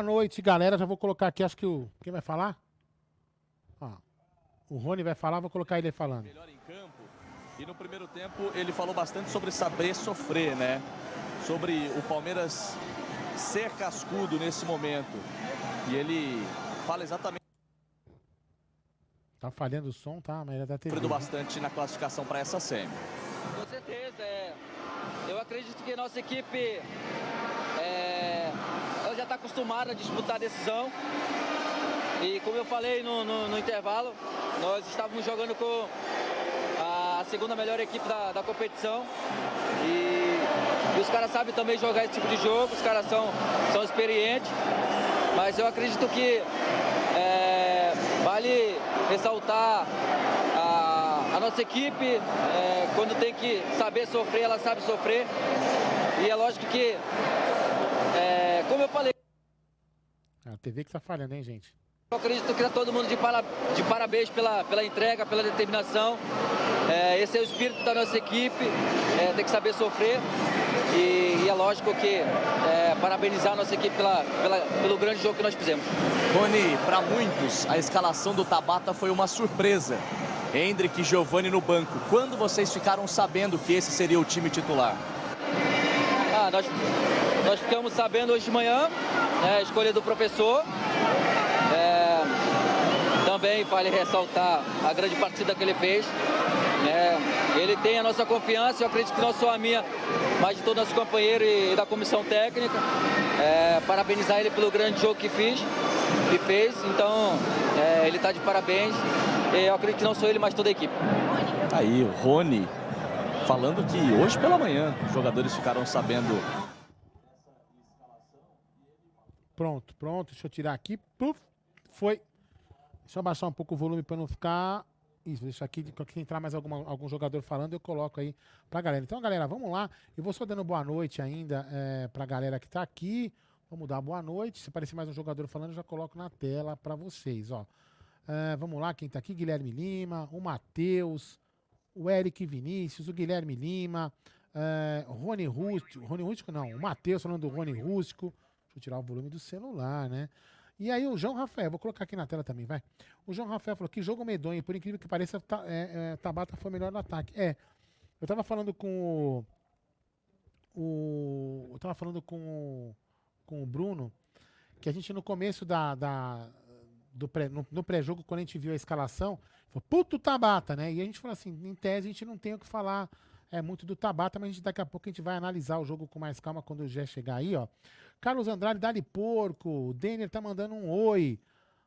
boa noite, galera. Já vou colocar aqui, acho que o. Quem vai falar? Ó, o Rony vai falar, vou colocar ele falando. Melhor em campo. E no primeiro tempo ele falou bastante sobre saber sofrer, né? Sobre o Palmeiras ser cascudo nesse momento. E ele fala exatamente. Tá falhando o som, tá? Mas ele da TV. Sofrendo bastante na classificação para essa semi. Com certeza, é. Eu acredito que nossa equipe é, está acostumada a disputar a decisão. E como eu falei no, no, no intervalo, nós estávamos jogando com a segunda melhor equipe da, da competição. E, e os caras sabem também jogar esse tipo de jogo, os caras são, são experientes. Mas eu acredito que é, vale ressaltar a, a nossa equipe, é, quando tem que saber sofrer, ela sabe sofrer. E é lógico que, é, como eu falei. A TV que tá falhando, hein, gente? Eu acredito que está todo mundo de, para, de parabéns pela, pela entrega, pela determinação. É, esse é o espírito da nossa equipe, é, tem que saber sofrer. E, e é lógico que é, parabenizar a nossa equipe pela, pela, pelo grande jogo que nós fizemos. Rony, para muitos, a escalação do Tabata foi uma surpresa. Hendrick e Giovani no banco. Quando vocês ficaram sabendo que esse seria o time titular? Ah, nós, nós ficamos sabendo hoje de manhã, né, a escolha do professor. É, também vale ressaltar a grande partida que ele fez. É, ele tem a nossa confiança, eu acredito que não só a minha, mas de todos os nossos companheiros e, da comissão técnica. É, parabenizar ele pelo grande jogo que fiz e fez, então é, ele está de parabéns. Eu acredito que não sou ele, mas toda a equipe. Aí, o Rony falando que hoje pela manhã os jogadores ficaram sabendo. Pronto, pronto. Deixa eu tirar aqui. Puf, foi. Deixa eu abaixar um pouco o volume para não ficar. Isso, deixa aqui. Se entrar mais alguma, algum jogador falando, eu coloco aí pra galera. Então, galera, vamos lá. Eu vou só dando boa noite ainda é, pra galera que tá aqui. Vamos dar boa noite. Se aparecer mais um jogador falando, eu já coloco na tela para vocês, ó. É, vamos lá, quem tá aqui? Guilherme Lima, o Matheus, o Eric Vinícius, o Guilherme Lima, é, Rony Rústico, Rony Rústico não, o Matheus falando do Rony Rústico. Deixa eu tirar o volume do celular, né? E aí o João Rafael, vou colocar aqui na tela também, vai. O João Rafael falou que jogo medonho, por incrível que pareça, é, é, Tabata foi melhor no ataque. É, eu tava falando com o, o eu tava falando com o, com o Bruno, que a gente no começo da, da do pré, no, no pré-jogo, quando a gente viu a escalação, falou, puto Tabata, né? E a gente falou assim, em tese a gente não tem o que falar é muito do Tabata, mas a gente, daqui a pouco a gente vai analisar o jogo com mais calma quando o Gé chegar aí, ó. Carlos Andrade, Dali Porco, o Denner tá mandando um oi.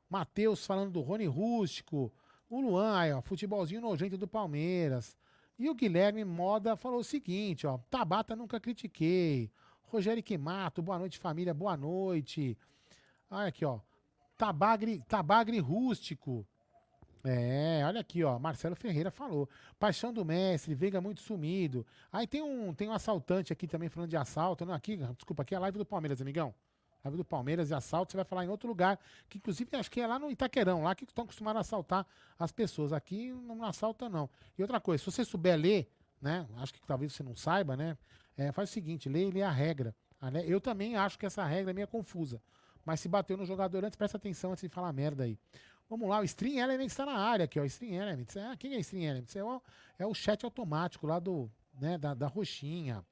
Matheus falando do Rony Rústico. O Luan, aí, ó, futebolzinho nojento do Palmeiras. E o Guilherme Moda falou o seguinte, ó. Tabata nunca critiquei. Rogério Quimato, boa noite, família, boa noite. Olha aqui, ó. Tabagre, Tabagre Rústico. É, olha aqui, ó. Marcelo Ferreira falou. Paixão do mestre, Veiga muito sumido. Aí tem um, tem um assaltante aqui também falando de assalto. Não, aqui, desculpa, aqui é a live do Palmeiras, amigão. Live do Palmeiras e assalto, você vai falar em outro lugar, que inclusive acho que é lá no Itaquerão, lá que estão acostumados a assaltar as pessoas. Aqui não assalta, não. E outra coisa, se você souber ler, né? Acho que talvez você não saiba, né? É, faz o seguinte, lê, lê a regra. Eu também acho que essa regra é meio confusa. Mas se bateu no jogador antes, presta atenção antes de falar merda aí. Vamos lá, o Stream Elements está na área aqui, ó. Stream Elements. É, quem é Stream Elements? É o, é o chat automático lá do, né, da, da roxinha.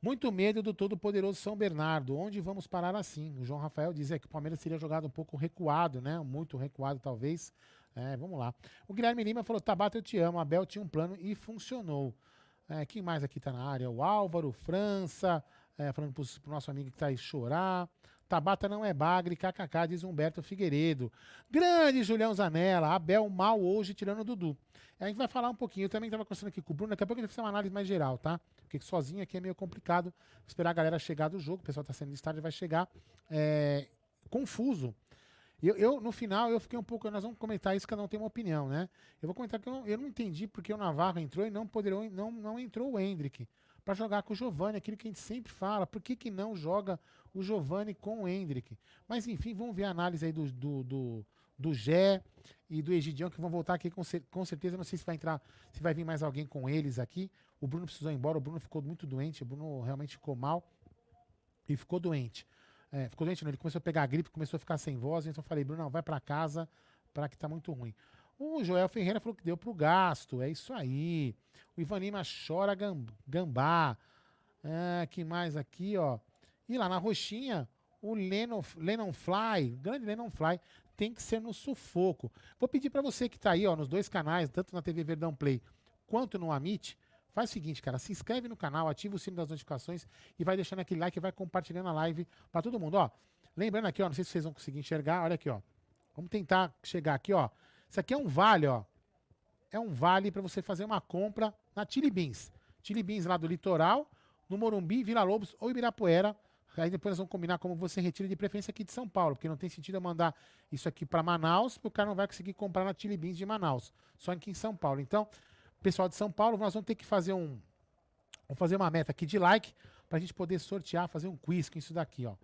Muito medo do todo-poderoso São Bernardo. Onde vamos parar assim? O João Rafael diz é, que o Palmeiras seria jogado um pouco recuado, né? Muito recuado, talvez. É, vamos lá. O Guilherme Lima falou: Tabata, eu te amo. Abel tinha um plano e funcionou. É, quem mais aqui está na área? O Álvaro, França, é, falando para o nosso amigo que está aí chorar. Tabata não é bagre, kkk, diz Humberto Figueiredo. Grande Julião Zanella, Abel mal hoje tirando o Dudu. A gente vai falar um pouquinho, eu também estava conversando aqui com o Bruno, daqui a pouco a gente vai fazer uma análise mais geral, tá? Porque sozinho aqui é meio complicado esperar a galera chegar do jogo, o pessoal está sendo listado e vai chegar é, confuso. Eu, eu, no final, eu fiquei um pouco. Nós vamos comentar isso, cada um tem uma opinião, né? Eu vou comentar que eu, eu não entendi porque o Navarro entrou e não, poderou, não, não entrou o Hendrick para jogar com o Giovani, aquilo que a gente sempre fala. Por que, que não joga o Giovani com o Hendrick? Mas enfim, vamos ver a análise aí do, do, do, do Gé e do Egidião, que vão voltar aqui com, com certeza. Não sei se vai entrar, se vai vir mais alguém com eles aqui. O Bruno precisou ir embora, o Bruno ficou muito doente, o Bruno realmente ficou mal e ficou doente. É, ficou doente, não. Ele começou a pegar gripe, começou a ficar sem voz. Então eu falei, Bruno, vai para casa, para que tá muito ruim. O Joel Ferreira falou que deu pro gasto. É isso aí. O Ivan Lima chora gambá. É, que mais aqui, ó. E lá na roxinha, o Lennon, Lennon Fly, grande Lennon Fly, tem que ser no sufoco. Vou pedir para você que tá aí, ó, nos dois canais, tanto na TV Verdão Play quanto no Amit, faz o seguinte, cara, se inscreve no canal, ativa o sino das notificações e vai deixando aquele like e vai compartilhando a live para todo mundo, ó. Lembrando aqui, ó, não sei se vocês vão conseguir enxergar, olha aqui, ó. Vamos tentar chegar aqui, ó. Isso aqui é um vale, ó. É um vale para você fazer uma compra na Chili Beans. Chili Beans lá do litoral, no Morumbi, Vila Lobos ou Ibirapuera. Aí depois nós vamos combinar como você retira de preferência aqui de São Paulo, porque não tem sentido eu mandar isso aqui para Manaus, porque o cara não vai conseguir comprar na Chili Beans de Manaus, só aqui em São Paulo. Então, pessoal de São Paulo, nós vamos ter que fazer um vamos fazer uma meta aqui de like para a gente poder sortear, fazer um quiz com isso daqui, ó.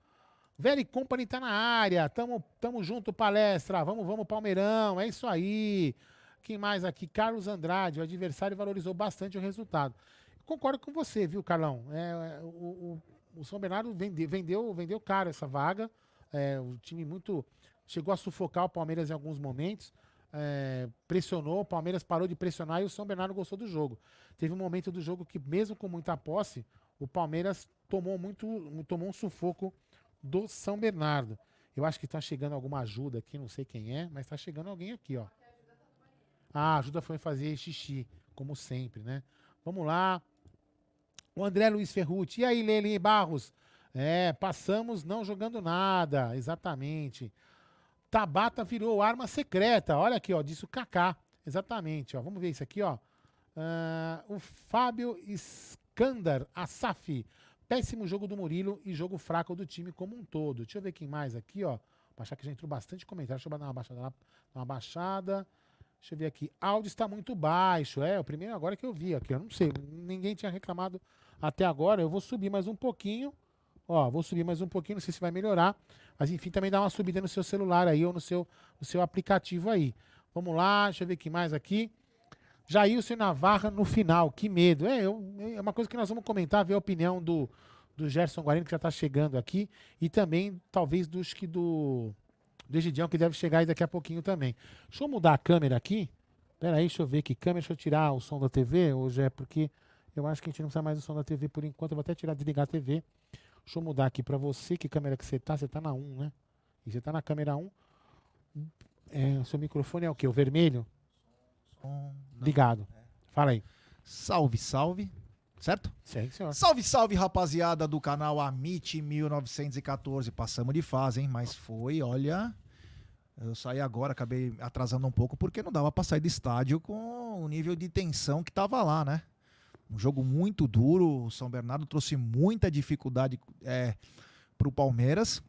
Velho Company tá na área, tamo, tamo junto, palestra, vamos, vamos, Palmeirão, é isso aí. Quem mais aqui? Carlos Andrade, o adversário valorizou bastante o resultado. Concordo com você, viu, Carlão? É, o, o, o São Bernardo vendeu, vendeu, vendeu caro essa vaga. É, o time muito. Chegou a sufocar o Palmeiras em alguns momentos. É, pressionou, o Palmeiras parou de pressionar e o São Bernardo gostou do jogo. Teve um momento do jogo que, mesmo com muita posse, o Palmeiras tomou muito, tomou um sufoco do São Bernardo. Eu acho que está chegando alguma ajuda aqui, não sei quem é, mas está chegando alguém aqui, ó. Ah, a ajuda foi fazer xixi, como sempre, né? Vamos lá. O André Luiz Ferrucci. E aí, Leli Barros? É, passamos não jogando nada, exatamente. Tabata virou arma secreta. Olha aqui, ó, disse o Kaká. Exatamente, ó. Vamos ver isso aqui, ó. Uh, o Fábio Skandar Asaf. Péssimo jogo do Murilo e jogo fraco do time como um todo. Deixa eu ver quem mais aqui, ó. Baixar que já entrou bastante comentário. Deixa eu dar uma baixada lá. Uma baixada. Deixa eu ver aqui. Áudio está muito baixo. É, o primeiro agora que eu vi aqui. Eu não sei. Ninguém tinha reclamado até agora. Eu vou subir mais um pouquinho. Ó, vou subir mais um pouquinho. Não sei se vai melhorar. Mas enfim, também dá uma subida no seu celular aí ou no seu, no seu aplicativo aí. Vamos lá. Deixa eu ver o que mais aqui. Jailson Navarra no final. Que medo. É, eu, é uma coisa que nós vamos comentar, ver a opinião do, do Gerson Guarino, que já está chegando aqui. E também, talvez, dos que do do Egidião, que deve chegar aí daqui a pouquinho também. Deixa eu mudar a câmera aqui. Pera aí, deixa eu ver que câmera. Deixa eu tirar o som da TV, hoje é porque eu acho que a gente não precisa mais do som da TV por enquanto. Eu vou até tirar, desligar a TV. Deixa eu mudar aqui para você. Que câmera que você tá? Você tá na 1, né? E você tá na câmera 1. É, o seu microfone é o quê? O vermelho? Som, Ligado. É. Fala aí. Salve, salve. Certo? Sim, senhor. Salve, salve, rapaziada do canal Amit 1914. Passamos de fase, hein? Mas foi, olha. Eu saí agora, acabei atrasando um pouco porque não dava para sair do estádio com o nível de tensão que tava lá, né? Um jogo muito duro. O São Bernardo trouxe muita dificuldade é, para o Palmeiras.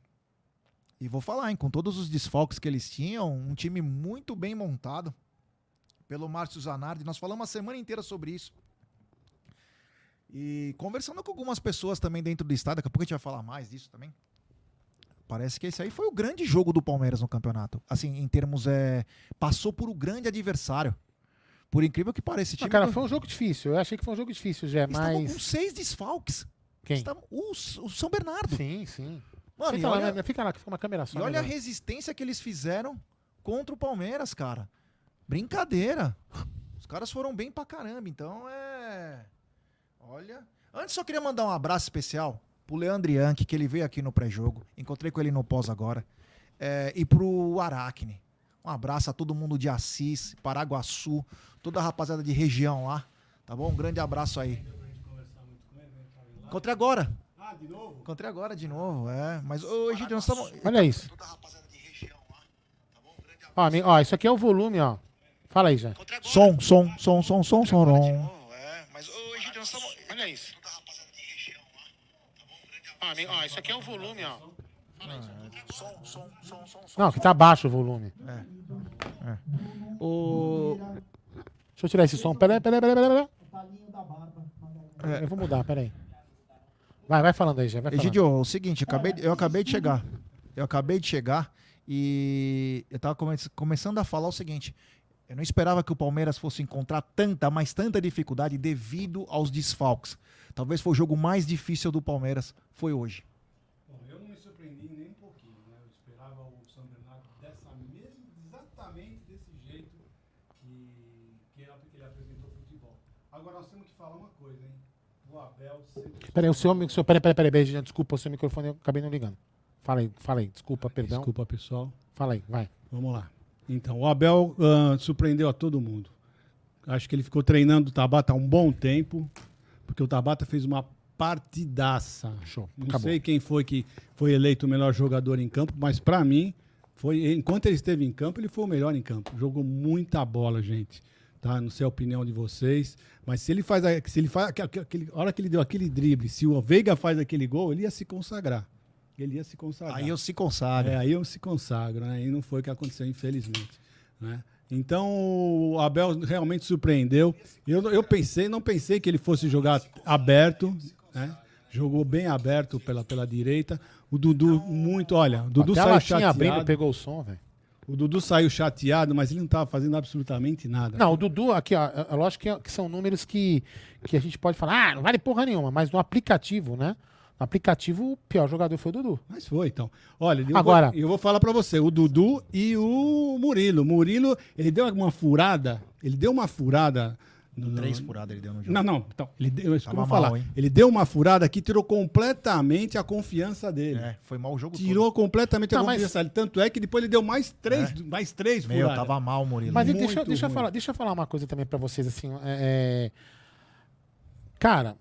E vou falar, hein, com todos os desfalques que eles tinham, um time muito bem montado pelo Márcio Zanardi. Nós falamos a semana inteira sobre isso. E conversando com algumas pessoas também dentro do estado, daqui a pouco a gente vai falar mais disso também. Parece que esse aí foi o grande jogo do Palmeiras no campeonato. Assim, em termos. É, passou por um grande adversário. Por incrível que pareça. Time cara, foi um jogo difícil. Eu achei que foi um jogo difícil, já, mas. com seis desfalques. Quem? Estavam, o, o São Bernardo. Sim, sim. Mano, fica, olha, lá, né? fica lá, que fica uma câmera só. E olha a resistência que eles fizeram contra o Palmeiras, cara. Brincadeira. Os caras foram bem pra caramba. Então é. Olha. Antes só queria mandar um abraço especial pro Leandro Yankee, que ele veio aqui no pré-jogo. Encontrei com ele no pós agora. É, e pro Aracne. Um abraço a todo mundo de Assis, Paraguaçu, toda a rapaziada de região lá. Tá bom? Um grande abraço aí. Encontrei agora. Ah, de novo? Encontrei agora de novo, é. Mas hoje nós estamos. Olha isso. Ó, ó, isso aqui é o volume, ó. Fala aí, já. Som, som, som, som, som, som, som. É, mas hoje nós estamos. Olha isso. Ó, isso aqui é o volume, ó. Não, que tá baixo o volume. É. É. O... Deixa eu tirar esse som. Peraí, peraí, peraí, peraí. É. Eu vou mudar, peraí. Vai, vai falando aí, já. Vai Egidio, o seguinte, eu acabei, eu acabei de chegar. Eu acabei de chegar e eu tava come começando a falar o seguinte. Eu não esperava que o Palmeiras fosse encontrar tanta, mas tanta dificuldade devido aos desfalques. Talvez foi o jogo mais difícil do Palmeiras, foi hoje. Bom, eu não me surpreendi porque ele apresentou futebol. Agora nós temos que falar uma coisa, hein? O Abel sempre Peraí, o seu, o seu peraí, peraí, peraí, peraí, desculpa, o seu microfone eu acabei não ligando. Fala aí, fala aí, desculpa, perdão. Desculpa, pessoal. Fala aí, vai. Vamos lá. Então, o Abel ah, surpreendeu a todo mundo. Acho que ele ficou treinando o Tabata há um bom tempo, porque o Tabata fez uma partidaça. Show, Não acabou. sei quem foi que foi eleito o melhor jogador em campo, mas pra mim, foi enquanto ele esteve em campo, ele foi o melhor em campo. Jogou muita bola, gente. Tá? Não sei a opinião de vocês, mas se ele faz, a- se ele faz aquele, a hora que ele deu aquele drible, se o Veiga faz aquele gol, ele ia se consagrar. Ele ia se consagrar. Aí eu se consagro. É, aí eu se consagro, né? E não foi o que aconteceu, infelizmente. Né? Então, o Abel realmente surpreendeu. Eu, eu pensei, não pensei que ele fosse jogar aberto, né? Jogou bem aberto pela, pela direita. O Dudu, muito, olha, o Dudu Até saiu latinha abrindo, chateado. pegou o som, velho. O Dudu saiu chateado, mas ele não estava fazendo absolutamente nada. Não, o Dudu, aqui, ó, é lógico que, que são números que, que a gente pode falar, ah, não vale porra nenhuma, mas no aplicativo, né? No aplicativo, o pior jogador foi o Dudu. Mas foi, então. Olha, eu Agora- vou, eu vou falar pra você, o Dudu e o Murilo. Murilo, ele deu uma furada, ele deu uma furada... no- Três furadas ele deu no jogo. Não, não. Então, ele deu, isso que eu vou falar. mal, hein? Ele deu uma furada que tirou completamente a confiança dele. É, foi mal o jogo Tirou completamente a Tá, mas- confiança dele. Tanto é que depois ele deu mais três, mais três todo. Meu, furadas. tava mal Murilo. Mas Muito deixa, deixa, eu falar, deixa eu falar uma coisa também pra vocês, assim, é, é, cara,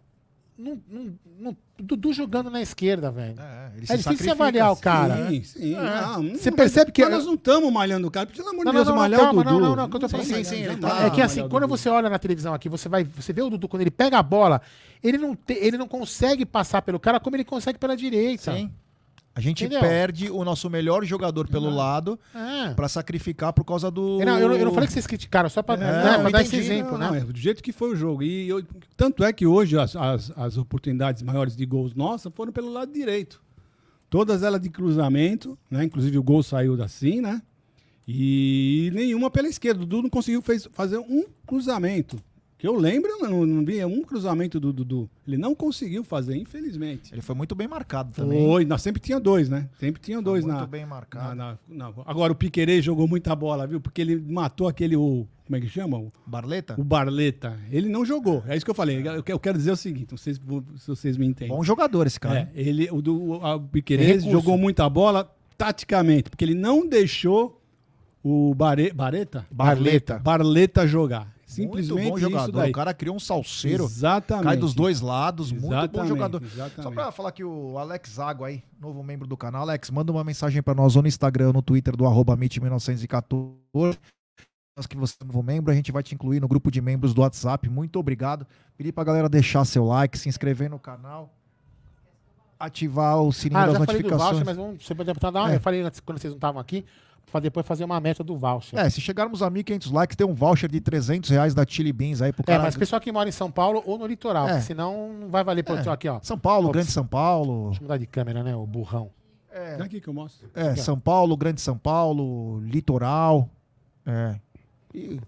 não, não, não- o Dudu jogando na esquerda, velho. É, ele É se difícil sacrifica. avaliar o cara. Sim, sim. Não, não, Você mas- percebe que- mas nós não estamos malhando o cara. Pelo amor de Não, Deus, não, não, malhar calma, o Dudu. não, não, não, que eu tô falando assim, sim, jamais tá- É que assim, quando você olha na televisão aqui, você vai, você vê o Dudu, quando ele pega a bola, ele não, te- ele não consegue passar pelo cara como ele consegue pela direita. Sim. A gente Entendeu? perde o nosso melhor jogador pelo lado É. pra sacrificar por causa do. Não, eu, não- eu não falei que vocês criticaram, só pra, É, né, dar esse exemplo, Não, né? é do jeito que foi o jogo. E eu- tanto é que hoje as, as, as oportunidades maiores de gols nossas foram pelo lado direito. Todas elas de cruzamento, né? Inclusive o gol saiu assim, né? E nenhuma pela esquerda. O Dudu não conseguiu fez- fazer um cruzamento. Que eu lembro, não, não vi um cruzamento do Dudu. Ele não conseguiu fazer, infelizmente. Ele foi muito bem marcado também. Foi, nós sempre tinha dois, né? Sempre tinha Foi dois muito na, bem marcado. na, na- na- Agora o Piquerez jogou muita bola, viu? Porque ele matou aquele. O, como é que chama? O, Barleta? o Barleta. Ele não jogou. É isso que eu falei. Eu, eu quero dizer o seguinte, não sei se, se vocês me entendem. Bom jogador esse cara. É, ele, o, do, o, Piquerez jogou muita bola taticamente, porque ele não deixou o Bare, Bareta, Barleta. Barleta jogar. Muito Simplesmente bom isso jogador. daí. O cara criou um salseiro. Exatamente. Cai dos dois lados. Muito bom Exatamente, jogador. exatamente. Só pra falar que o Alex Água aí, novo membro do canal. Alex, manda uma mensagem pra nós ou no Instagram, ou no Twitter do arroba MIT1914. Nós que você é novo membro, a gente vai te incluir no grupo de membros do WhatsApp. Muito obrigado. Pedir pra galera deixar seu like, se inscrever no canal, ativar o sininho Ah, das já falei do notificações. voucher, mas vamos, você pode dar uma, É. eu falei antes, quando vocês não estavam aqui, pra depois fazer uma meta do voucher. É, se chegarmos a 1.500 likes, tem um voucher de 300 reais da Chili Beans aí pro É, cara. mas pessoal que mora em São Paulo ou no litoral, É. porque senão não vai valer pro É. aqui, ó. São Paulo, Ops. Grande São Paulo. Deixa eu mudar de câmera, né, o burrão. É, É aqui que eu mostro. é, São Paulo, Grande São Paulo, Litoral. É. E,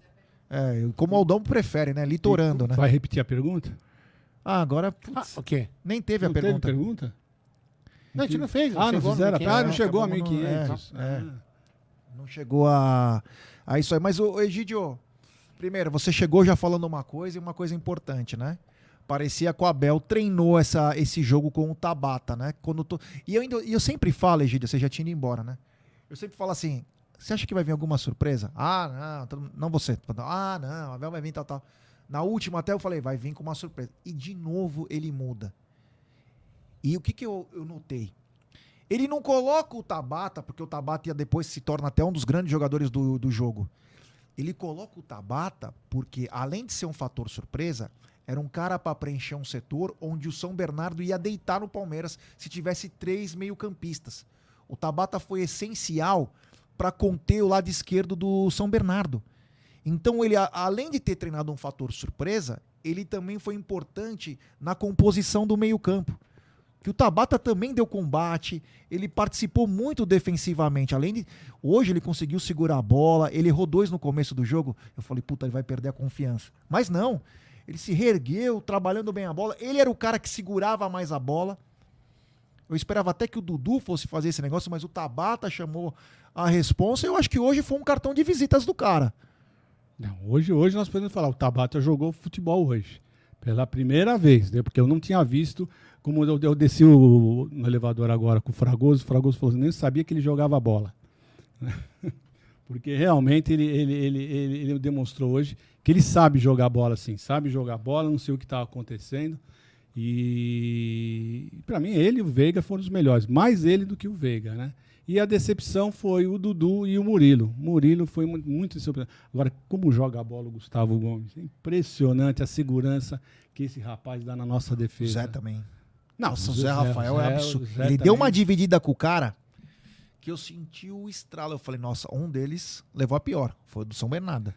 é, como o Aldão prefere, né? Litorando, né? Vai repetir a pergunta? Ah, agora, Ah, putz, o quê? nem teve a não teve pergunta. pergunta? Não, a gente não fez. Ah, não chegou no fizeram? 1500, Ah, não chegou a acabamos no- 1.500. é, é. Ah. Não chegou a, a isso aí. Mas, o Egidio, primeiro, você chegou já falando uma coisa e uma coisa importante, né? Parecia que o Abel treinou essa, esse jogo com o Tabata, né? Quando tô... e, eu ainda, eu sempre falo, Egidio, você já tinha ido embora, né? Eu sempre falo assim, você acha que vai vir alguma surpresa? Ah, não, não você. Ah, não, Abel vai vir tal, tal. Na última até eu falei, vai vir com uma surpresa. E de novo ele muda. E o que, que eu, eu notei? Ele não coloca o Tabata, porque o Tabata ia depois se torna até um dos grandes jogadores do, do jogo. Ele coloca o Tabata porque, além de ser um fator surpresa, era um cara para preencher um setor onde o São Bernardo ia deitar no Palmeiras se tivesse três meio-campistas. O Tabata foi essencial para conter o lado esquerdo do São Bernardo. Então, ele, além de ter treinado um fator surpresa, ele também foi importante na composição do meio-campo que o Tabata também deu combate, ele participou muito defensivamente. Além de. Hoje ele conseguiu segurar a bola, ele errou dois no começo do jogo. Eu falei, puta, ele vai perder a confiança. Mas não. Ele se reergueu, trabalhando bem a bola. Ele era o cara que segurava mais a bola. Eu esperava até que o Dudu fosse fazer esse negócio, mas o Tabata chamou a responsa. Eu acho que hoje foi um cartão de visitas do cara. Não, hoje, hoje nós podemos falar, o Tabata jogou futebol hoje. Pela primeira vez, né? porque eu não tinha visto, como eu, eu desci o- no elevador agora com o Fragoso, o Fragoso falou assim, nem sabia que ele jogava bola. Porque realmente ele, ele, ele, ele, ele demonstrou hoje que ele sabe jogar bola sim, sabe jogar bola, não sei o que estava acontecendo. E para mim ele e o Veiga foram os melhores, mais ele do que o Veiga, né? E a decepção foi o Dudu e o Murilo. Murilo foi mu- muito decepcionante. Agora, como joga a bola o Gustavo Gomes? É Impressionante a segurança que esse rapaz dá na nossa defesa. Zé também. Não, Nossa, o Zé Rafael é absurdo. o Ele também. deu uma dividida com o cara que eu senti o estralo. Eu falei, nossa, um deles levou a pior. Foi o do São Bernardo.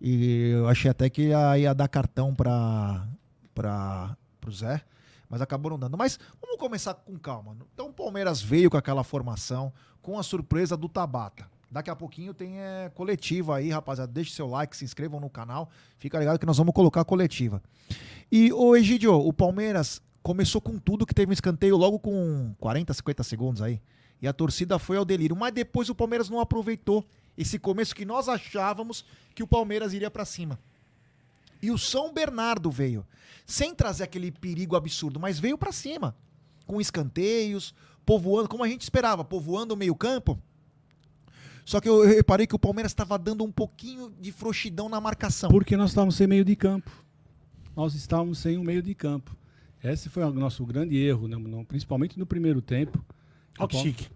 E eu achei até que ia, ia dar cartão para para pro Zé, mas acabou não dando. Mas vamos começar com calma. Então o Palmeiras veio com aquela formação, com a surpresa do Tabata. Daqui a pouquinho tem é, coletiva aí, rapaziada. Deixe seu like, se inscrevam no canal. Fica ligado que nós vamos colocar a coletiva. E, ô Egidio, o Palmeiras começou com tudo que teve um escanteio logo com 40, 50 segundos aí. E a torcida foi ao delírio. Mas depois o Palmeiras não aproveitou esse começo que nós achávamos que o Palmeiras iria pra cima. E o São Bernardo veio, sem trazer aquele perigo absurdo, mas veio pra cima, com escanteios, povoando, como a gente esperava, povoando o meio-campo. Só que eu eu reparei que o Palmeiras estava dando um pouquinho de frouxidão na marcação. Porque nós estávamos sem meio de campo. Nós estávamos sem um meio de campo. Esse foi o nosso grande erro, né? Principalmente no primeiro tempo. Olha que O chique.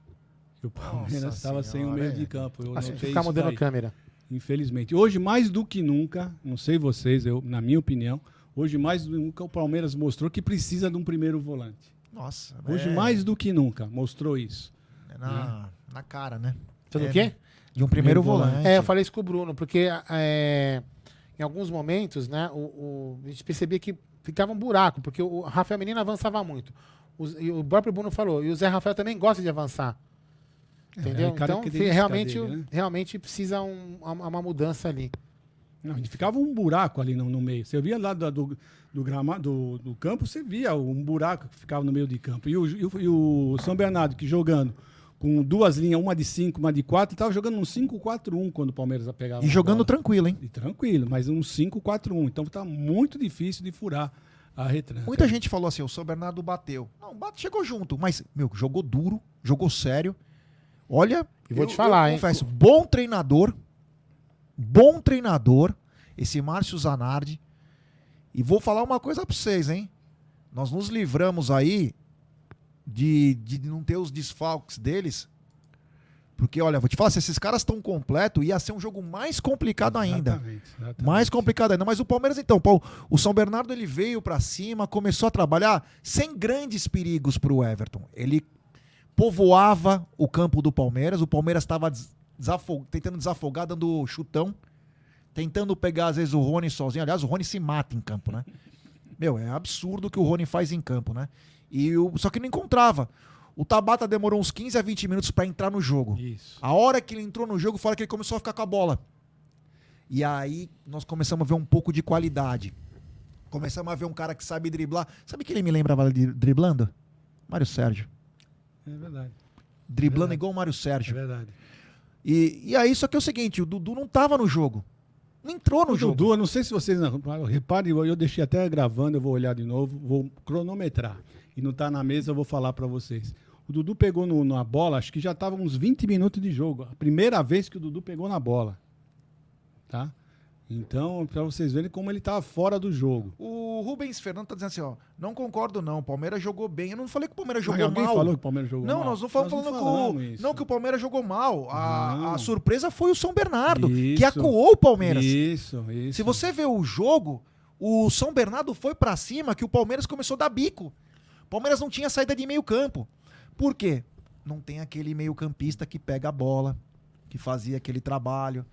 que O Palmeiras estava sem Senhora, meio é. de campo. Eu Assim, notei ficar mudando a câmera. Infelizmente. Hoje, mais do que nunca, não sei vocês, eu, na minha opinião, hoje mais do que nunca o Palmeiras mostrou que precisa de um primeiro volante. Nossa, Hoje, é- mais do que nunca, mostrou isso. é na, na cara, né? Tudo É, o quê? De um primeiro Primeiro volante. volante. É, eu falei isso com o Bruno, porque é, em alguns momentos, né, o, o- a gente percebia que ficava um buraco, porque o Rafael Menino avançava muito. Os- e o próprio Bruno falou, e o Zé Rafael também gosta de avançar. Entendeu? É, então, realmente, dele, né? realmente precisa um- uma, uma mudança ali. Não, a gente ficava um buraco ali no, no meio. Você via lá do, do, do, grama, do, do campo, você via um buraco que ficava no meio de campo. E o, e o, e o São Bernardo, que jogando com duas linhas, uma de cinco, uma de quatro, estava jogando um 5-4-1 quando o Palmeiras pegava. E a jogando bola. tranquilo, hein? E tranquilo, mas um 5-4-1. Então tá muito difícil de furar a retranca. Muita gente falou assim, o São Bernardo bateu. Não, bate chegou junto, mas, meu, jogou duro, jogou sério. Olha, E vou te falar, hein? confesso, bom treinador, bom treinador, esse Márcio Zanardi. E vou falar uma coisa pra vocês, hein? Nós nos livramos aí de, de não ter os desfalques deles. Porque, olha, vou te falar, se esses caras estão completos, ia ser um jogo mais complicado ainda. Exatamente, exatamente. Mais complicado ainda. Mas o Palmeiras, então, Paulo, o São Bernardo ele veio pra cima, começou a trabalhar sem grandes perigos pro Everton. Ele povoava o campo do Palmeiras, o Palmeiras estava tentando desafogar, dando chutão, tentando pegar às vezes o Rony sozinho. Aliás, o Rony se mata em campo, né? Meu, é absurdo o que o Rony faz em campo, né? E o, só que não encontrava. O Tabata demorou uns 15 a 20 minutos pra entrar no jogo. Isso. A hora que ele entrou no jogo, fala que ele começou a ficar com a bola. E aí nós começamos a ver um pouco de qualidade. Começamos a ver um cara que sabe driblar. Sabe que ele me lembrava de driblando? Mário Sérgio. É verdade. Driblando Verdade. igual o Mário É Sérgio. verdade. E, e aí, só que é o seguinte, o Dudu não tava no jogo. Não entrou no O jogo. Dudu, eu não sei se vocês. Reparem, eu deixei até gravando, eu vou olhar de novo, vou cronometrar. E não tá na mesa, eu vou falar para vocês. O Dudu pegou no- na bola, acho que já tava uns 20 minutos de jogo. A primeira vez que o Dudu pegou na bola. Tá? Então, para vocês verem como ele tava fora do jogo. O Rubens Fernando tá dizendo assim, ó, não concordo não, o Palmeiras jogou bem. Eu não falei que o Palmeiras Mas jogou alguém mal. falou que o Palmeiras jogou Não, mal? nós não estamos falando que, o, falamos isso. não que o Palmeiras jogou mal. A, Não. a surpresa foi o São Bernardo, que Isso. acuou o Palmeiras. Isso, isso. Se você vê o jogo, o São Bernardo foi pra cima que o Palmeiras começou a dar bico. Palmeiras não tinha saída de meio campo. Por quê? Não tem aquele meio campista que pega a bola, que fazia aquele trabalho.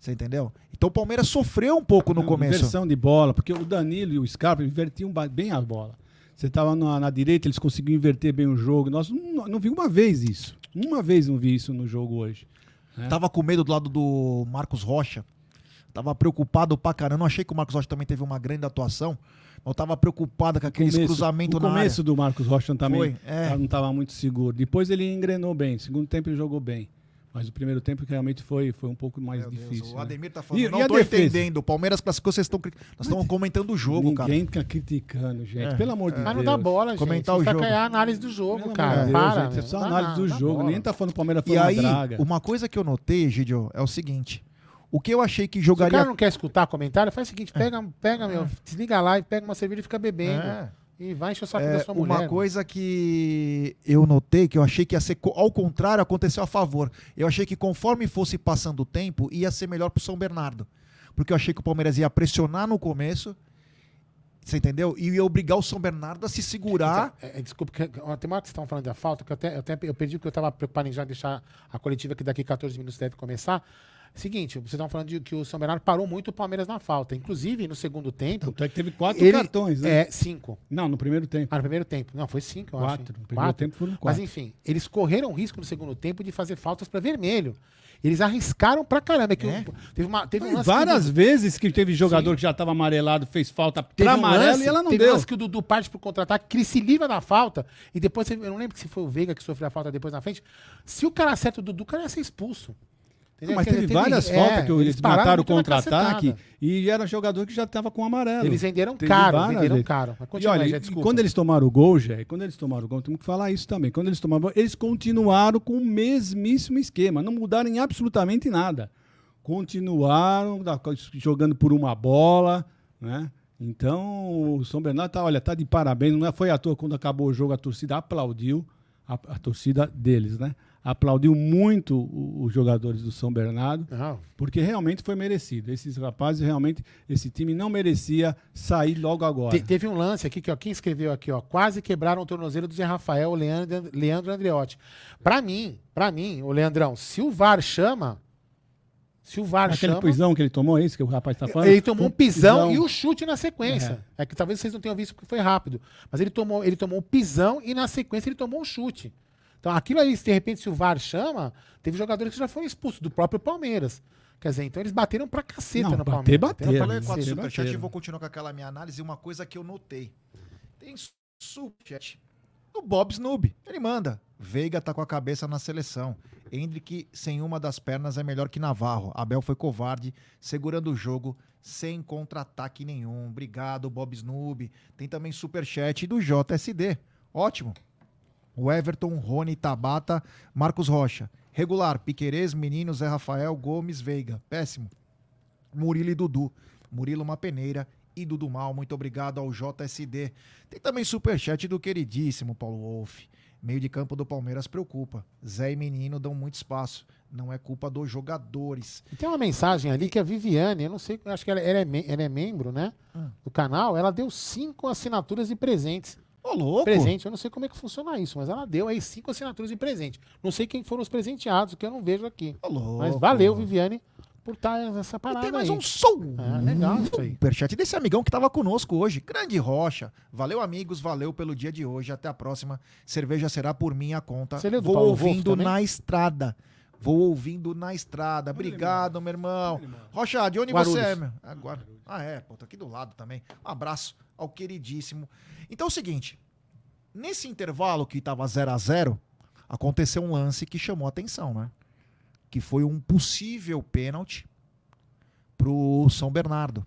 Você entendeu? Então o Palmeiras sofreu um pouco no começo. Inversão de bola, porque o Danilo e o Scarpa invertiam bem a bola. Você estava na, na direita, eles conseguiam inverter bem o jogo. Nós não, não vi uma vez isso. Uma vez não vi isso no jogo hoje. né? Tava com medo do lado do Marcos Rocha. Tava preocupado pra caramba. Não achei que o Marcos Rocha também teve uma grande atuação. Eu tava preocupado com aqueles Começo- cruzamentos O na começo área. do Marcos Rocha também Foi, é. não estava muito seguro. Depois ele engrenou bem. Segundo tempo ele jogou bem. Mas o primeiro tempo realmente foi, foi um pouco mais Meu Deus, difícil. o né? Ademir tá falando, E- não e a tô defesa? entendendo. O Palmeiras classificou, vocês estão. Nós estamos comentando o jogo, cara. Ninguém fica criticando, gente. É, Pelo amor de Deus. Mas não dá bola, gente. Comentar o Isso jogo. a análise do Pelo jogo, amor cara. de Deus, Para. gente, é só análise nada, do jogo. bola. Nem tá falando que o Palmeiras foi E uma aí, draga. uma coisa que eu notei, Gidio, é o seguinte. O que eu achei que Se o jogaria. cara não quer escutar comentário, faz o seguinte: pega, pega meu, desliga a live, pega uma cerveja e fica bebendo. É. E vai encher o saco É, da sua mulher. uma coisa que eu notei, que eu achei que ia ser. Ao contrário, aconteceu a favor. Eu achei que conforme fosse passando o tempo, ia ser melhor pro São Bernardo. Porque eu achei que o Palmeiras ia pressionar no começo. Você entendeu? E ia obrigar o São Bernardo a se segurar. É, é, desculpa, que, ó, tem uma hora que vocês estão falando da falta, que eu até, eu até eu perdi porque eu estava preocupado em já deixar a coletiva que daqui 14 minutos deve começar. Seguinte, vocês estão falando de que o São Bernardo parou muito o Palmeiras na falta. Inclusive, no segundo tempo. Tanto é que teve quatro ele- cartões, né? É, cinco. Não, no primeiro tempo. Ah, no primeiro tempo. Não, foi cinco, eu quatro. acho. No primeiro tempo foram Mas quatro. enfim, eles correram risco no segundo tempo de fazer faltas para vermelho. Eles arriscaram pra caramba. É que É? teve, uma, teve um que várias Dudu- vezes que teve jogador Sim. que já estava amarelado, fez falta teve pra um amarelo lance- e ela não teve um deu. lance que o Dudu parte pro contra-ataque, que ele se livra da falta. E depois, eu não lembro se foi o Veiga que sofreu a falta depois na frente. Se o cara acerta o Dudu, o cara ia ser expulso. Entendeu? Mas Quer teve dizer, várias é, faltas que eles pararam mataram o muito na contra-ataque cacetada. e era jogador que já estava com amarelo. Eles venderam Teve caro, várias venderam vezes. caro. Mas E continua, olha, e desculpa. quando eles tomaram o gol, Jé, quando eles tomaram o gol, temos que falar isso também. Quando eles tomaram o gol, eles continuaram com o mesmíssimo esquema, não mudaram em absolutamente nada. Continuaram da- jogando por uma bola, né? Então, o São Bernardo tá, olha, tá de parabéns. Não é- foi à toa quando acabou o jogo, a torcida aplaudiu, a, a torcida deles, né? Aplaudiu muito os jogadores do São Bernardo. Não, Porque realmente foi merecido. Esses rapazes, realmente, esse time não merecia sair logo agora. Te- teve um lance aqui que ó, quem escreveu aqui, ó, quase quebraram o tornozelo do Zé Rafael, o Leandro, Leandro Andreotti. Pra mim, pra mim, o Leandrão, se o VAR chama, se o VAR Aquele chama, pisão que ele tomou, é isso que o rapaz tá falando? ele tomou um pisão, pisão. e o chute na sequência. É. que talvez vocês não tenham visto porque foi rápido, mas ele tomou, ele tomou um pisão e na sequência ele tomou um chute. Então aquilo ali, de repente, se o VAR chama, teve jogadores que já foram expulsos do próprio Palmeiras. Quer dizer, então eles bateram pra caceta Não, no bater, Palmeiras. Falei Sim, com a sim, Superchat e vou continuar com aquela minha análise. Uma coisa que eu notei. Tem Superchat do Bob Snoob. Ele manda. Veiga tá com a cabeça na seleção. Hendrick sem uma das pernas é melhor que Navarro. Abel foi covarde, segurando o jogo sem contra-ataque nenhum. Obrigado, Bob Snoob. Tem também Superchat do JSD. Ótimo. O Everton, Rony, Tabata, Marcos Rocha. Regular, Piquerez, Menino, Zé Rafael, Gomes, Veiga. Péssimo. Murilo e Dudu. Murilo uma peneira e Dudu Mal. Muito obrigado ao JSD. Tem também superchat do queridíssimo Paulo Wolff. Meio de campo do Palmeiras preocupa. Zé e Menino dão muito espaço. Não é culpa dos jogadores. E tem uma mensagem ali que a Viviane, eu não sei, acho que ela, ela é, ela é membro, né? Hum. Do canal. Ela deu cinco assinaturas de presentes. Ô, louco! Presente, eu não sei como é que funciona isso, mas ela deu aí cinco assinaturas de presente. Não sei quem foram os presenteados, que eu não vejo aqui. Ô, louco! Mas valeu, Viviane, por estar nessa E parada tem mais aí. um som. Ah, legal isso aí. Superchat desse amigão que tava conosco hoje. Grande Rocha. Valeu, amigos. Valeu pelo dia de hoje. Até a próxima. Cerveja será por minha conta. Você Vou Paulo ouvindo na estrada. Vou ouvindo na estrada. Obrigado, meu irmão. Rocha, de onde Guarulhos. você é, meu? Agora. Ah, é, pô, tô aqui do lado também. Um abraço ao queridíssimo. Então é o seguinte: nesse intervalo que tava 0 a 0 aconteceu um lance que chamou a atenção, né? Que foi um possível pênalti pro São Bernardo.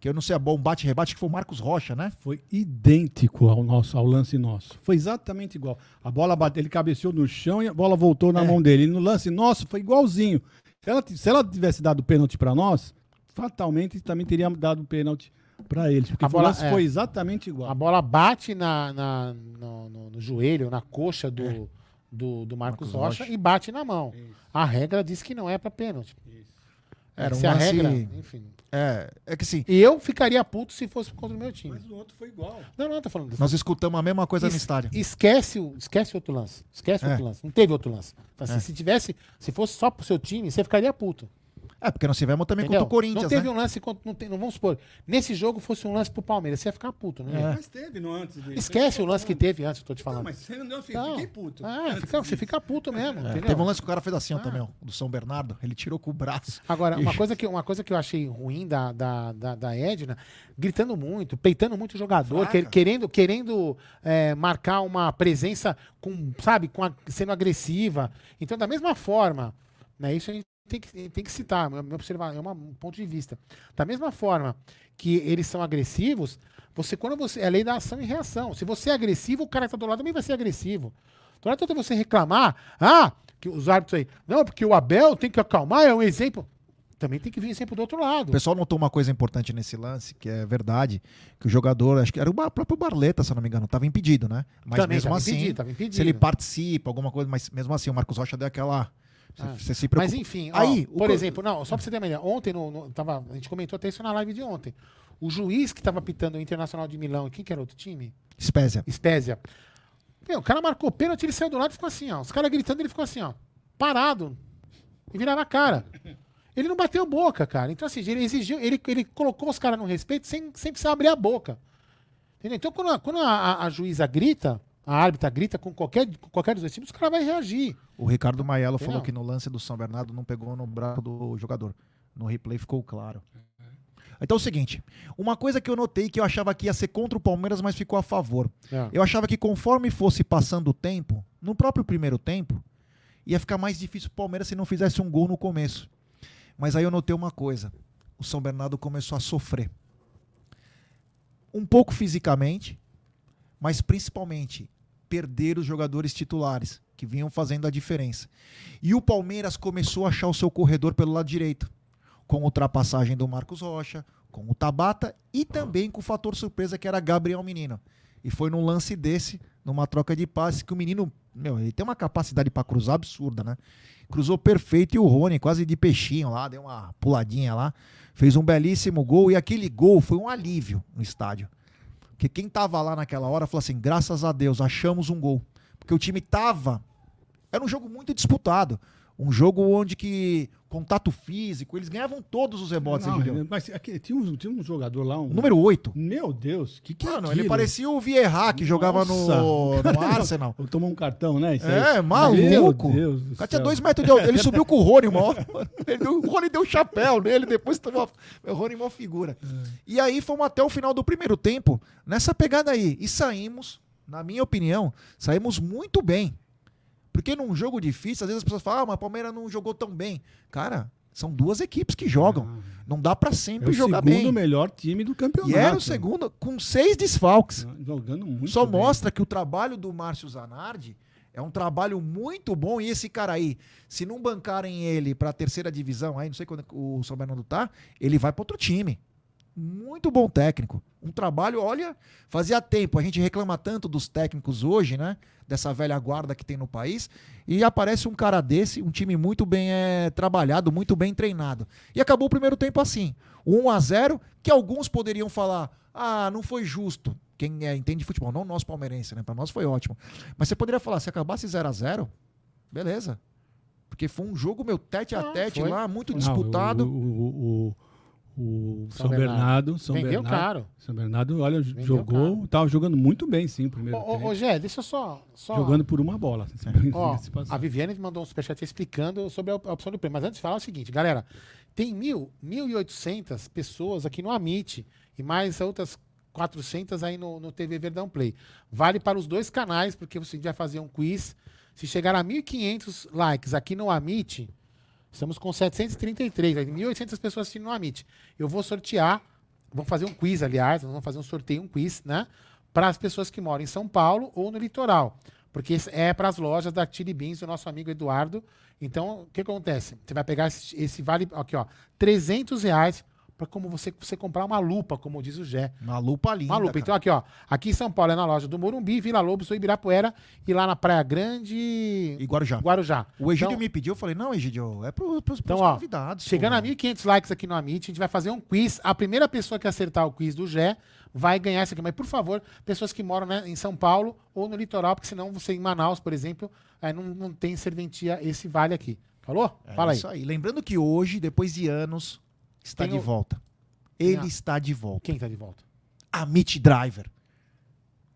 Que eu não sei, a bom bate-rebate, que foi o Marcos Rocha, né? Foi idêntico ao, nosso, ao lance nosso. Foi exatamente igual. A bola bateu, ele cabeceou no chão e a bola voltou na É. mão dele. E no lance nosso foi igualzinho. Se ela, se ela tivesse dado pênalti pra nós, fatalmente também teria dado pênalti pra eles. Porque A o bola- lance é. foi exatamente igual. A bola bate na, na- no, no- no joelho, na coxa do, do, do Marcos, Marcos Rocha, Rocha. e bate na mão. A regra diz que não é pra pênalti. Era se um a lance- regra, enfim. É, é que assim, E eu ficaria puto se fosse contra o meu time. Mas o outro foi igual. Não, não, tô falando. nós escutamos a mesma coisa no Es- estádio. Esquece, o, esquece outro lance. Esquece É. outro lance. Não teve outro lance. Então, assim, É. Se tivesse, se fosse só pro seu time, você ficaria puto. É, porque nós tivemos também Entendeu? contra o Corinthians, não teve né? um lance contra. Não, tem, não vamos supor. Nesse jogo fosse um lance pro Palmeiras, você ia ficar puto, né? É. Mas teve no antes dele. Esquece o lance que teve antes, eu tô te Não, falando. mas você não, eu Não. fiquei puto. Ah, Antes fica- você disso. fica puto mesmo. É, teve um lance que o cara fez assim, Ah. também, ó, do São Bernardo. Ele tirou com o braço. Agora, uma coisa, que, uma coisa que eu achei ruim da, da, da, da Edna, gritando muito, peitando muito o jogador, que- querendo, querendo é, marcar uma presença com, sabe, com a- sendo agressiva. Então, da mesma forma, Né? Isso a gente tem que, tem que citar, me observar, é uma- um ponto de vista. Da mesma forma que eles são agressivos, você quando você é a lei da ação e reação. Se você é agressivo, o cara que tá do lado também vai ser agressivo. Então não adianta você reclamar, ah, que os árbitros aí, não, porque o Abel tem que acalmar, é um exemplo. Também tem que vir sempre do outro lado. O pessoal notou uma coisa importante nesse lance, que é verdade, que o jogador, acho que era o próprio Barleta, se não me engano, estava impedido, né? Mas Também mesmo assim, impedido, tava impedido. se ele participa, alguma coisa, mas mesmo assim, o Marcos Rocha deu aquela. Você, Ah. você se preocupa. Mas enfim, ó, Aí, o por co- exemplo, não, só pra você ter uma ideia, ontem no, no- tava, a gente comentou até isso na live de ontem. O juiz que tava pitando o Internacional de Milão, quem que era outro time? Spezia. Spezia. Meu, o cara marcou pênalti, ele saiu do lado e ficou assim, ó. Os caras gritando, ele ficou assim, ó. Parado. E virava a cara. Ele não bateu boca, cara. Então, assim, ele exigiu, ele, ele colocou os caras no respeito sem, sem precisar abrir a boca. Entendeu? Então, quando, a, quando a, a- a juíza grita, a árbitra grita com qualquer, com qualquer dos dois times, os caras vão reagir. O Ricardo Maiello falou que no lance do São Bernardo não pegou no braço do jogador. No replay ficou claro. Então é o seguinte, uma coisa que eu notei que eu achava que ia ser contra o Palmeiras, mas ficou a favor. É. Eu achava que conforme fosse passando o tempo, no próprio primeiro tempo, ia ficar mais difícil o Palmeiras se não fizesse um gol no começo. Mas aí eu notei uma coisa: o São Bernardo começou a sofrer. Um pouco fisicamente, mas principalmente perder os jogadores titulares, que vinham fazendo a diferença. E o Palmeiras começou a achar o seu corredor pelo lado direito, com ultrapassagem do Marcos Rocha, com o Tabata e também com o fator surpresa que era Gabriel Menino. E foi num lance desse, numa troca de passe, que o menino, meu, ele tem uma capacidade para cruzar absurda, né? Cruzou perfeito e o Rony, quase de peixinho lá, deu uma puladinha lá, fez um belíssimo gol e aquele gol foi um alívio no estádio. Porque quem tava lá naquela hora falou assim: graças a Deus, achamos um gol. Porque o time tava. Era um jogo muito disputado. Um jogo onde que contato físico, eles ganhavam todos os rebotes. Não, mas aqui, tinha, um, tinha um jogador lá, um... Número 8. Meu Deus, que que é Mano, ele aquilo? parecia o Vieira que jogava no, Nossa. no Arsenal. Tomou um cartão, né? É, maluco. Meu Deus O cara tinha dois metros de altura. Ele subiu com o Rony uma hora. Ele deu- o Rony deu um chapéu nele, depois tomou. O Rony uma figura. E aí fomos até o final do primeiro tempo, nessa pegada aí. E saímos, na minha opinião, saímos muito bem. Porque num jogo difícil, às vezes as pessoas falam, ah, mas o Palmeiras não jogou tão bem. Cara, são duas equipes que jogam. Ah, Não dá pra É sempre o jogar segundo bem. melhor time do campeonato. E era o segundo, com seis desfalques. Jogando muito Só bem. mostra que o trabalho do Márcio Zanardi é um trabalho muito bom. E esse cara aí, se não bancarem ele pra terceira divisão, aí não sei quando o São Bernardo tá, ele vai pra outro time. Muito bom técnico. Um trabalho, olha, fazia tempo. A gente reclama tanto dos técnicos hoje, né? Dessa velha guarda que tem no país. E aparece um cara desse, um time muito bem é, trabalhado, muito bem treinado. E acabou o primeiro tempo assim. 1 a 0 que alguns poderiam falar: ah, não foi justo. Quem é, entende de futebol, não nós palmeirense, né? Pra nós foi ótimo. Mas você poderia falar: se acabasse 0 a 0 beleza. Porque foi um jogo, meu, tete a Não, tete foi. lá, muito Não, disputado. O, o, o- o São São, Bernardo. Bernardo, São Vendeu Bernardo, caro. São Bernardo, olha, Vendeu jogou, caro. tava jogando muito bem, sim, o primeiro Ô, tempo. ô, Gé, deixa eu só. só Jogando por uma bola. Ó, a Viviane mandou um superchat explicando sobre a op- a opção do prêmio. Mas antes de falar é o seguinte, galera. Tem mil, 1.800 pessoas aqui no Amit e mais outras 400 aí no, no TV Verdão Play. Vale para os dois canais, porque você vai fazer um quiz. Se chegar a 1.500 likes aqui no Amit, estamos com 733, aí 1.800 pessoas assistindo no Amit. Eu vou sortear, vamos fazer um quiz, aliás, vamos fazer um sorteio, um quiz, né? Para as pessoas que moram em São Paulo ou no litoral. Porque é para as lojas da Chili Beans do nosso amigo Eduardo. Então, o que acontece? Você vai pegar esse, esse vale aqui, ó, 300 reais para como você, você comprar uma lupa, como diz o Gé. Uma lupa linda. Uma lupa. cara. Então, aqui, ó. Aqui em São Paulo é na loja do Morumbi, Vila Lobos, Ibirapuera e lá na Praia Grande E Guarujá. Guarujá. O Egídio Então- me pediu, eu falei, não, Egídio, é pros, pros Então, ó, convidados. Chegando pô. a 1.500 likes aqui no Amit, a gente vai fazer um quiz. A primeira pessoa que acertar o quiz do Gé vai ganhar isso aqui. Mas, por favor, pessoas que moram né, em São Paulo ou no litoral, porque senão você em Manaus, por exemplo, aí não, não tem serventia esse vale aqui. Falou? É Fala aí. isso aí. Lembrando que hoje, depois de anos, está Tem de o- volta. Ele a- está de volta. Quem tá de volta? A Meet Driver.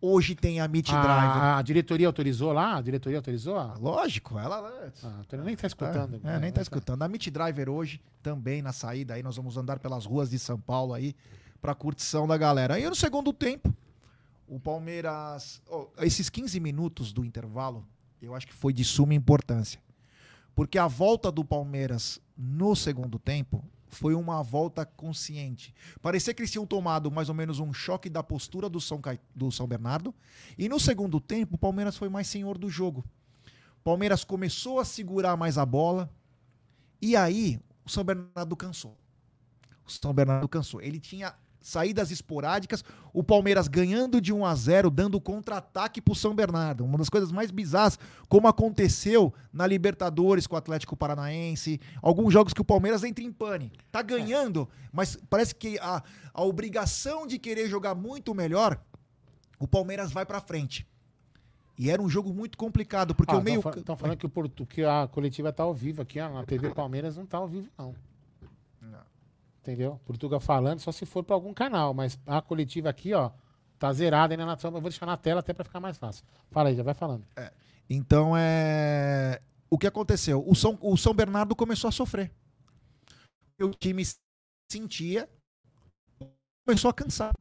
Hoje tem a Meet Driver. A, a diretoria autorizou lá? A diretoria autorizou? A, Lógico, ela. a Antônio nem tá escutando. É, nem tá escutando. A Meet Driver hoje, também na saída aí, nós vamos andar pelas ruas de São Paulo aí, pra curtição da galera. Aí no segundo tempo, o Palmeiras. ó, esses 15 minutos do intervalo, eu acho que foi de suma importância. Porque a volta do Palmeiras no segundo tempo foi uma volta consciente. Parecia que eles tinham tomado mais ou menos um choque da postura do São, Cai- do São Bernardo. E no segundo tempo, o Palmeiras foi mais senhor do jogo. Palmeiras começou a segurar mais a bola. E aí, o São Bernardo cansou. O São Bernardo cansou. Ele tinha saídas esporádicas, o Palmeiras ganhando de 1 a 0, dando contra-ataque pro São Bernardo. Uma das coisas mais bizarras, como aconteceu na Libertadores com o Atlético Paranaense, alguns jogos que o Palmeiras entra em pane. Tá ganhando, mas parece que a, a obrigação de querer jogar muito melhor, o Palmeiras vai pra frente. E era um jogo muito complicado, porque Ah, o meio Estão falando que, o Porto, que a coletiva tá ao vivo aqui, ó, na TV Palmeiras não tá ao vivo, não. Entendeu? Portugal falando, só se for pra algum canal, mas a coletiva aqui, ó, tá zerada ainda na Eu vou deixar na tela até pra ficar mais fácil. Fala aí, já vai falando. Então é. O que aconteceu? O São, o São Bernardo começou a sofrer. O time sentia, começou a cansar.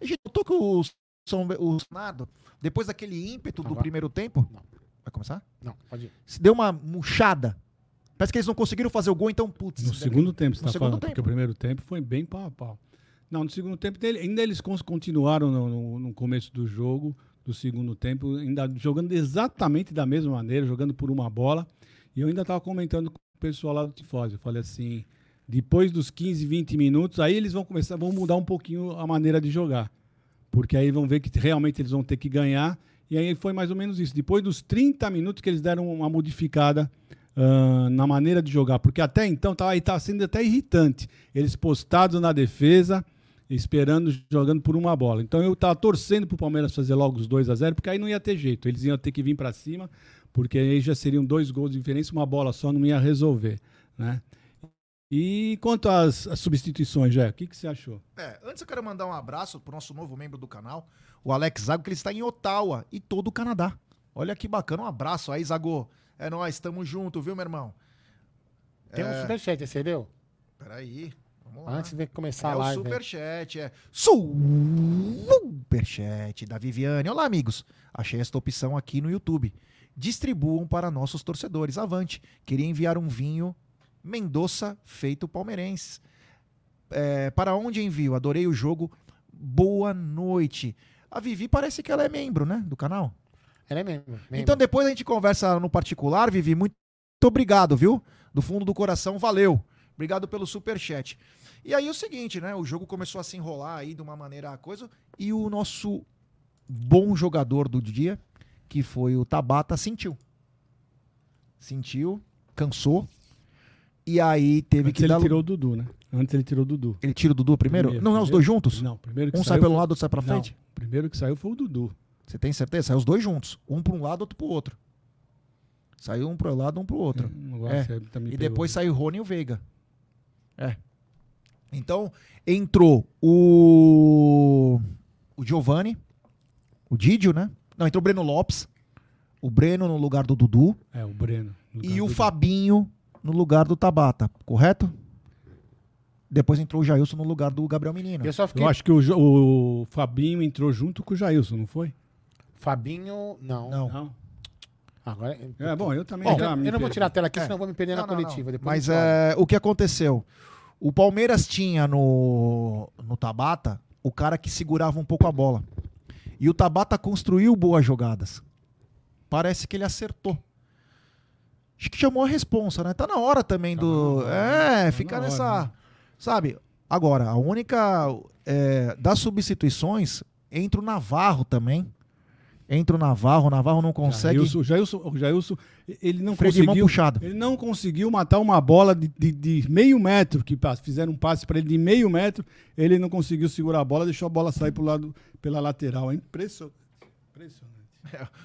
A gente notou que o São o Bernardo, depois daquele ímpeto do Agora- primeiro tempo. Não. Vai começar? Não, pode ir. Se deu uma murchada. Parece que eles não conseguiram fazer o gol, então, putz. No segundo tempo, você está falando, tempo. porque o primeiro tempo foi bem pau a pau. Não, no segundo tempo, ainda eles continuaram no, no- no começo do jogo, do segundo tempo, ainda jogando exatamente da mesma maneira, jogando por uma bola. E eu ainda estava comentando com o pessoal lá do Tifose. Eu falei assim: depois dos 15, 20 minutos, aí eles vão começar, vão mudar um pouquinho a maneira de jogar. Porque aí vão ver que realmente eles vão ter que ganhar. E aí foi mais ou menos isso. Depois dos 30 minutos que eles deram uma modificada ah, na maneira de jogar. Porque até então estava tá sendo até irritante. Eles postados na defesa, esperando, jogando por uma bola. Então eu estava torcendo para o Palmeiras fazer logo os 2 a 0 porque aí não ia ter jeito. Eles iam ter que vir para cima, porque aí já seriam dois gols de diferença, uma bola só não ia resolver. Né? E quanto às, às substituições, Jé, o que, que você achou? É, antes eu quero mandar um abraço pro nosso novo membro do canal, o Alex Zago, que ele está em Ottawa e todo o Canadá. Olha que bacana, um abraço aí, Zago. É nóis, tamo junto, viu, meu irmão? Tem um superchat, você leu? Peraí, vamos lá. Antes de começar é a o live. né? superchat, é superchat da Viviane. Olá, amigos. Achei esta opção aqui no YouTube. Distribuam para nossos torcedores. Avante. Queria enviar um vinho Mendoza feito palmeirense. É, para onde envio? Adorei o jogo. Boa noite. A Vivi parece que ela é membro, né, do canal. Ela é mesmo. membro. Então depois a gente conversa no particular, Vivi. Muito obrigado, viu? Do fundo do coração, valeu. Obrigado pelo superchat. E aí o seguinte, né? O jogo começou a se enrolar aí de uma maneira a coisa. E o nosso bom jogador do dia, que foi o Tabata, sentiu. Sentiu, cansou. E aí teve Antes que ele dar. tirou o Dudu, né? Antes ele tirou o Dudu. Ele tira o Dudu primeiro? Primeiro, não, não, os primeiro. dois juntos? Não, primeiro que Um sai saiu pelo foi- lado, outro sai pra Não, frente? o primeiro que saiu foi o Dudu. Você tem certeza? Saiu os dois juntos. Um para um lado, outro pro outro. Saiu um pro lado, um pro outro. Agora É. também E pegou. depois saiu o Rony e o Veiga. É. Então, entrou o. O Giovanni. O Didio, né? Não, entrou o Breno Lopes. O Breno no lugar do Dudu. É, o Breno. no E o Fabinho no lugar do Tabata. Correto? Depois entrou o Jailson no lugar do Gabriel Menino. Eu só fiquei. Eu acho que o, Jo- o Fabinho entrou junto com o Jailson, não foi? Fabinho, não. Não. Não. Agora. É, bom, eu também Bom, já eu não vou tirar a tela aqui, É. senão eu vou me perder Não, na não, coletiva. Depois Mas é, o que aconteceu? O Palmeiras tinha no, no Tabata o cara que segurava um pouco a bola. E o Tabata construiu boas jogadas. Parece que ele acertou. Acho que chamou a responsa, né? Tá na hora também Tá do. hora, é, tá ficar na hora, nessa. né? Sabe? Agora, a única. é, das substituições, entra o Navarro também. Entra o Navarro, o Navarro não consegue. Jailson, o Jailson, o Jailson, ele não freio de mão conseguiu. puxado. Ele não conseguiu matar uma bola de, de- de meio metro, que fizeram um passe para ele de meio metro, ele não conseguiu segurar a bola, deixou a bola sair pro lado, pela lateral. É impressionante. Impressionante.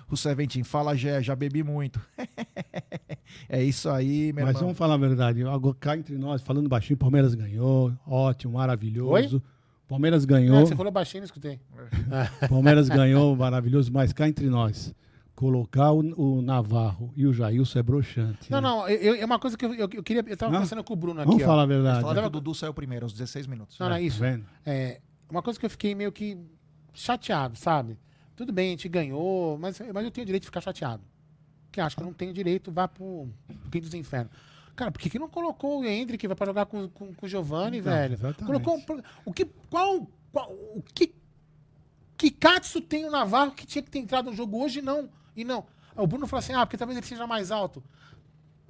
O Seventin fala, Gé, já bebi muito. é isso aí, meu Mas irmão. vamos falar a verdade. Agora, cá entre nós, falando baixinho, Palmeiras ganhou. Ótimo, maravilhoso. Palmeiras É, ganhou. você falou baixinho, não escutei. Palmeiras ganhou, maravilhoso. Mas cá entre nós, colocar o, o Navarro e o Jailson é broxante. Não, né? não, eu, eu- é uma coisa que eu, eu, eu queria. Eu tava Não? conversando com o Bruno aqui. Vamos ó. falar a verdade. Falaram que o Dudu saiu primeiro, aos 16 minutos. Não, não, é Tá isso. vendo? É, uma coisa que eu fiquei meio que chateado, sabe? Tudo bem, a gente ganhou, mas, mas eu tenho o direito de ficar chateado. que acha que não tem direito, vá pro fim dos infernos. Cara, por que, que não colocou o Hendrick vai pra jogar com, com, com o Giovanni, Então, velho? exatamente. Colocou. O que. Qual. qual o que. Que Katsu tem o Navarro que tinha que ter entrado no jogo hoje não? E não. O Bruno falou assim: ah, porque talvez ele seja mais alto.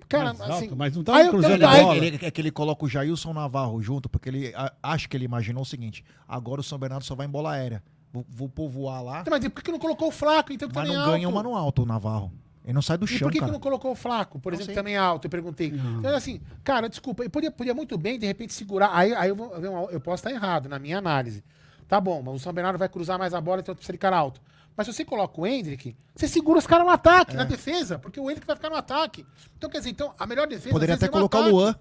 Cara, Mais assim. alto, mas não Aí tava eu- cruzando aí- bola. Ele, é que ele coloca o Jailson Navarro junto, porque ele a- acho que ele imaginou o seguinte: agora o São Bernardo só vai em bola aérea. Vou, vou povoar lá, Mas por que não colocou o Flaco, então, que mas também não é ganha alto? uma no alto o Navarro. Ele não sai do E chão, por que, que cara. não colocou o Flaco, por Não exemplo, sei. também alto? Eu perguntei. Então, assim, cara, desculpa, eu podia, podia muito bem, de repente, segurar. Aí, aí eu, vou, eu posso estar errado na minha análise. Tá bom, mas o São Bernardo vai cruzar mais a bola, então precisa de cara alto. Mas se você coloca o Hendrick, você segura os caras no É. ataque, na defesa, porque o Hendrick vai ficar no ataque. Então, quer dizer, então, a melhor defesa Poderia até é colocar o. Luan.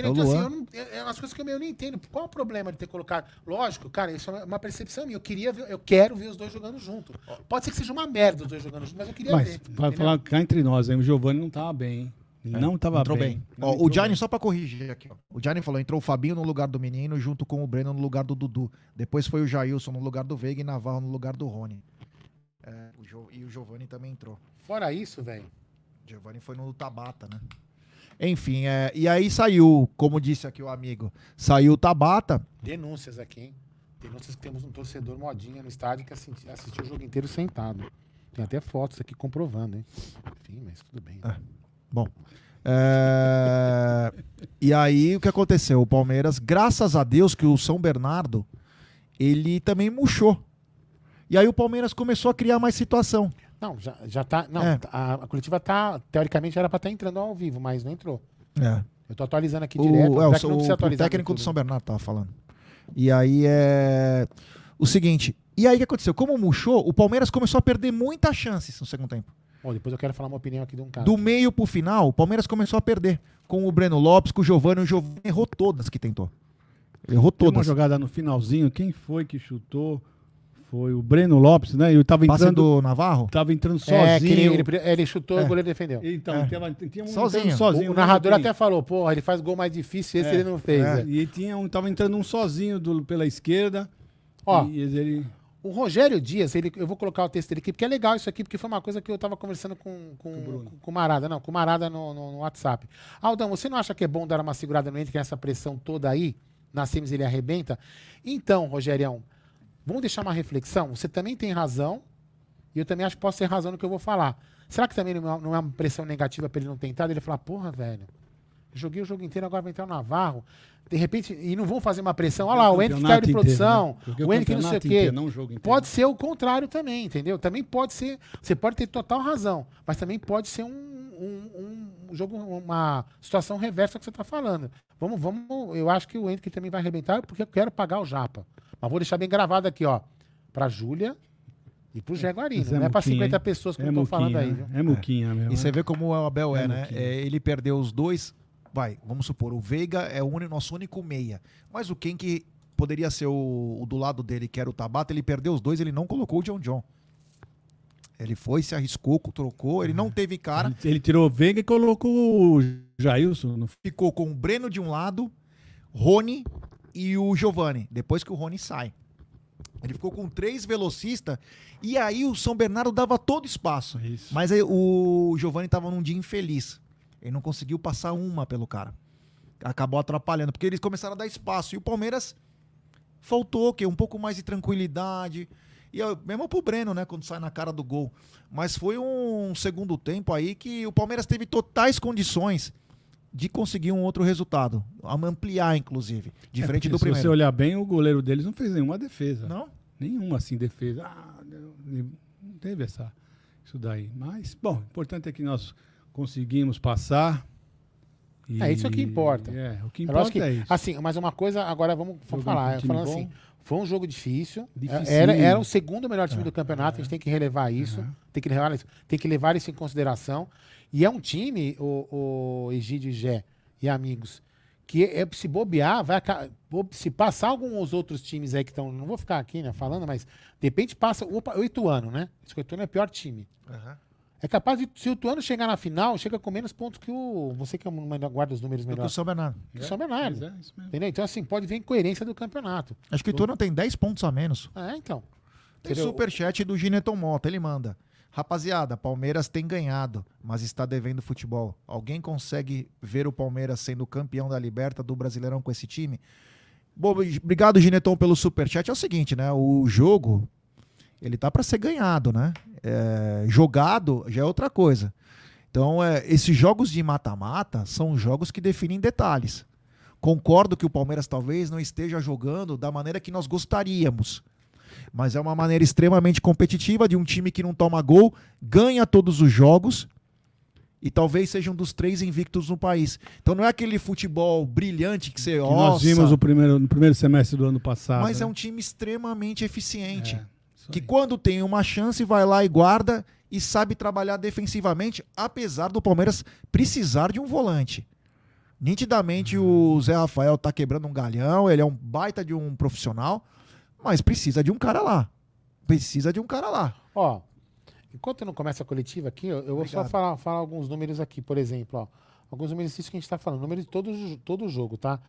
Entendeu? É Então, assim, eu não, é, é umas coisas que eu, eu não entendo. Qual o problema de ter colocado? Lógico, cara, isso é uma percepção minha. Eu queria ver, eu quero ver os dois jogando junto. Pode ser que seja uma merda os dois jogando junto, mas eu queria Mas, ver. vai falar cá entre nós, hein? o Giovanni não tava bem, hein? Ele não tava Entrou bem. bem. Não Ó, o Gianni, bem. só pra corrigir aqui, ó. O Gianni falou: entrou o Fabinho no lugar do menino, junto com o Breno no lugar do Dudu. Depois foi o Jailson no lugar do Veiga e Navarro no lugar do Rony. É, o Jo- e o Giovanni também entrou. Fora isso, velho. O Giovanni foi no Tabata, né? Enfim, é, e aí saiu, como disse aqui o amigo, saiu o Tabata. Denúncias aqui, hein? Denúncias que temos um torcedor modinha no estádio que assi- assistiu o jogo inteiro sentado. Tem até fotos aqui comprovando, hein? Enfim, mas tudo bem. Bom. é, e aí o que aconteceu? O Palmeiras, graças a Deus que o São Bernardo, ele também murchou. E aí o Palmeiras começou a criar mais situação. Não, já, já tá. Não, É. a, a coletiva tá. Teoricamente era pra estar entrando ao vivo, mas não entrou. É. Eu tô atualizando aqui O, direto. é, o, o- o técnico do. São Bernardo tava falando. E aí é. O seguinte. E aí o que aconteceu? Como murchou, o Palmeiras começou a perder muitas chances no segundo tempo. Bom, depois eu quero falar uma opinião aqui de um cara. Do meio pro final, o Palmeiras começou a perder. Com o Breno Lopes, com o Giovanni. O Giovanni errou todas que tentou. Errou Tem uma todas. jogada no finalzinho, quem foi que chutou? Foi o Breno Lopes, né? Eu tava Passe entrando, do Navarro? tava entrando é, que ele, sozinho. ele, ele chutou e É. o goleiro defendeu. Então, É. tava, tinha um Sozinho. sozinho. o né? narrador até falou, porra, ele faz gol mais difícil, esse É, ele não fez. é. é. E tinha um, tava entrando um sozinho do- pela esquerda. Ó, e ele, O Rogério Dias, ele, eu vou colocar o texto dele aqui, porque é legal isso aqui, porque foi uma coisa que eu tava conversando com, com, com, com o Marada, não, com o Marada no, no, no WhatsApp. Aldão, você não acha que é bom dar uma segurada no entre essa pressão toda aí? Na semis ele arrebenta? Então, Rogerião, vamos deixar uma reflexão? Você também tem razão, e eu também acho que posso ter razão no que eu vou falar. Será que também não é- não é uma pressão negativa pra ele não tentar? Ele falar, porra, velho, joguei o jogo inteiro, agora vai entrar o Navarro. De repente, e não vão fazer uma pressão. Olha lá, o Henrique caiu de campeonato inteiro, produção, né? O Henrique não sei o quê. inteiro, não. Pode ser o contrário também, entendeu? Também pode ser. Você pode ter total razão, mas também pode ser um, um, um jogo, uma situação reversa que você está falando. Vamos, vamos. Eu acho que o Henrique também vai arrebentar porque eu quero pagar o Japa. Mas vou deixar bem gravado aqui, ó. Pra Júlia e pro Jaguarino. É não é pra muquinha, 50 hein? pessoas, como é eu tô falando aí, viu? É muquinha mesmo. E você né? vê como o Abel é, É, né? É, ele perdeu os dois. Vai, vamos supor, o Veiga é o único, nosso único meia. Mas o quem que poderia ser o, o do lado dele, que era o Tabata, ele perdeu os dois, ele não colocou o John John. Ele foi, se arriscou, trocou, ele não teve cara. Ele, ele tirou o Veiga e colocou o Jailson. Ficou com o Breno de um lado, Rony e o Giovani, depois que o Rony sai. Ele ficou com três velocistas e aí o São Bernardo dava todo espaço. Isso. Mas aí o Giovani tava num dia infeliz. Ele não conseguiu passar uma pelo cara. Acabou atrapalhando, porque eles começaram a dar espaço. E o Palmeiras faltou o quê? Um pouco mais de tranquilidade. E eu- mesmo pro Breno, né? Quando sai na cara do gol. Mas foi um segundo tempo aí que o Palmeiras teve totais condições de conseguir um outro resultado. Ampliar, inclusive. Diferente É, do Se primeiro. você olhar bem, o goleiro deles não fez nenhuma defesa. Não? Nenhuma assim defesa. Ah, não, teve essa, isso daí. Mas, bom, o importante é que nós conseguimos passar. e- É isso que importa. É, o que É importa que, é isso. assim, mas uma coisa, agora vamos, Jogando falar. um falando bom. assim, foi um jogo difícil. Dificílimo. Era, era o segundo melhor time É, do campeonato, a gente tem que relevar isso. Tem que levar isso, tem que levar isso em consideração. E é um time, o, o Egídio Gé e amigos, que é, se bobear, vai se passar alguns outros times aí que estão. Não vou ficar aqui, né, falando, mas de repente passa. Opa, o Ituano, né? O Ituano é o pior time. É capaz de, se o Ituano chegar na final, chega com menos pontos que o. Você que é guarda os números Do que melhor. o São Bernardo. Que o São Bernardo. Mas é isso mesmo. Entendeu? Então, assim, pode ver incoerência do campeonato. Acho que o Ituano tem 10 pontos a menos. É, então. Tem superchat do Gineton Mota, ele manda. Rapaziada, Palmeiras tem ganhado, mas está devendo futebol. Alguém consegue ver o Palmeiras sendo campeão da Liberta do Brasileirão com esse time? Bom, obrigado, Gineton, pelo superchat. É o seguinte, né? O jogo, ele tá para ser ganhado, né? É, jogado já é outra coisa. Então, é, esses jogos de mata-mata são jogos que definem detalhes. Concordo que o Palmeiras talvez não esteja jogando da maneira que nós gostaríamos. Mas é uma maneira extremamente competitiva de um time que não toma gol, ganha todos os jogos e talvez seja um dos três invictos no país. Então não é aquele futebol brilhante que você Que nós vimos o primeiro, no primeiro semestre do ano passado. mas é né? um time extremamente eficiente. É, que quando tem uma chance vai lá e guarda e sabe trabalhar defensivamente, apesar do Palmeiras precisar de um volante. Nitidamente o Zé Rafael tá quebrando um galhão, ele é um baita de um profissional, mas precisa de um cara lá. Precisa de um cara lá. Ó, enquanto não começa a coletiva aqui, eu, eu vou só falar, falar alguns números aqui, por exemplo, ó. Alguns números disso que a gente tá falando, números de todo, todo o jogo, tá?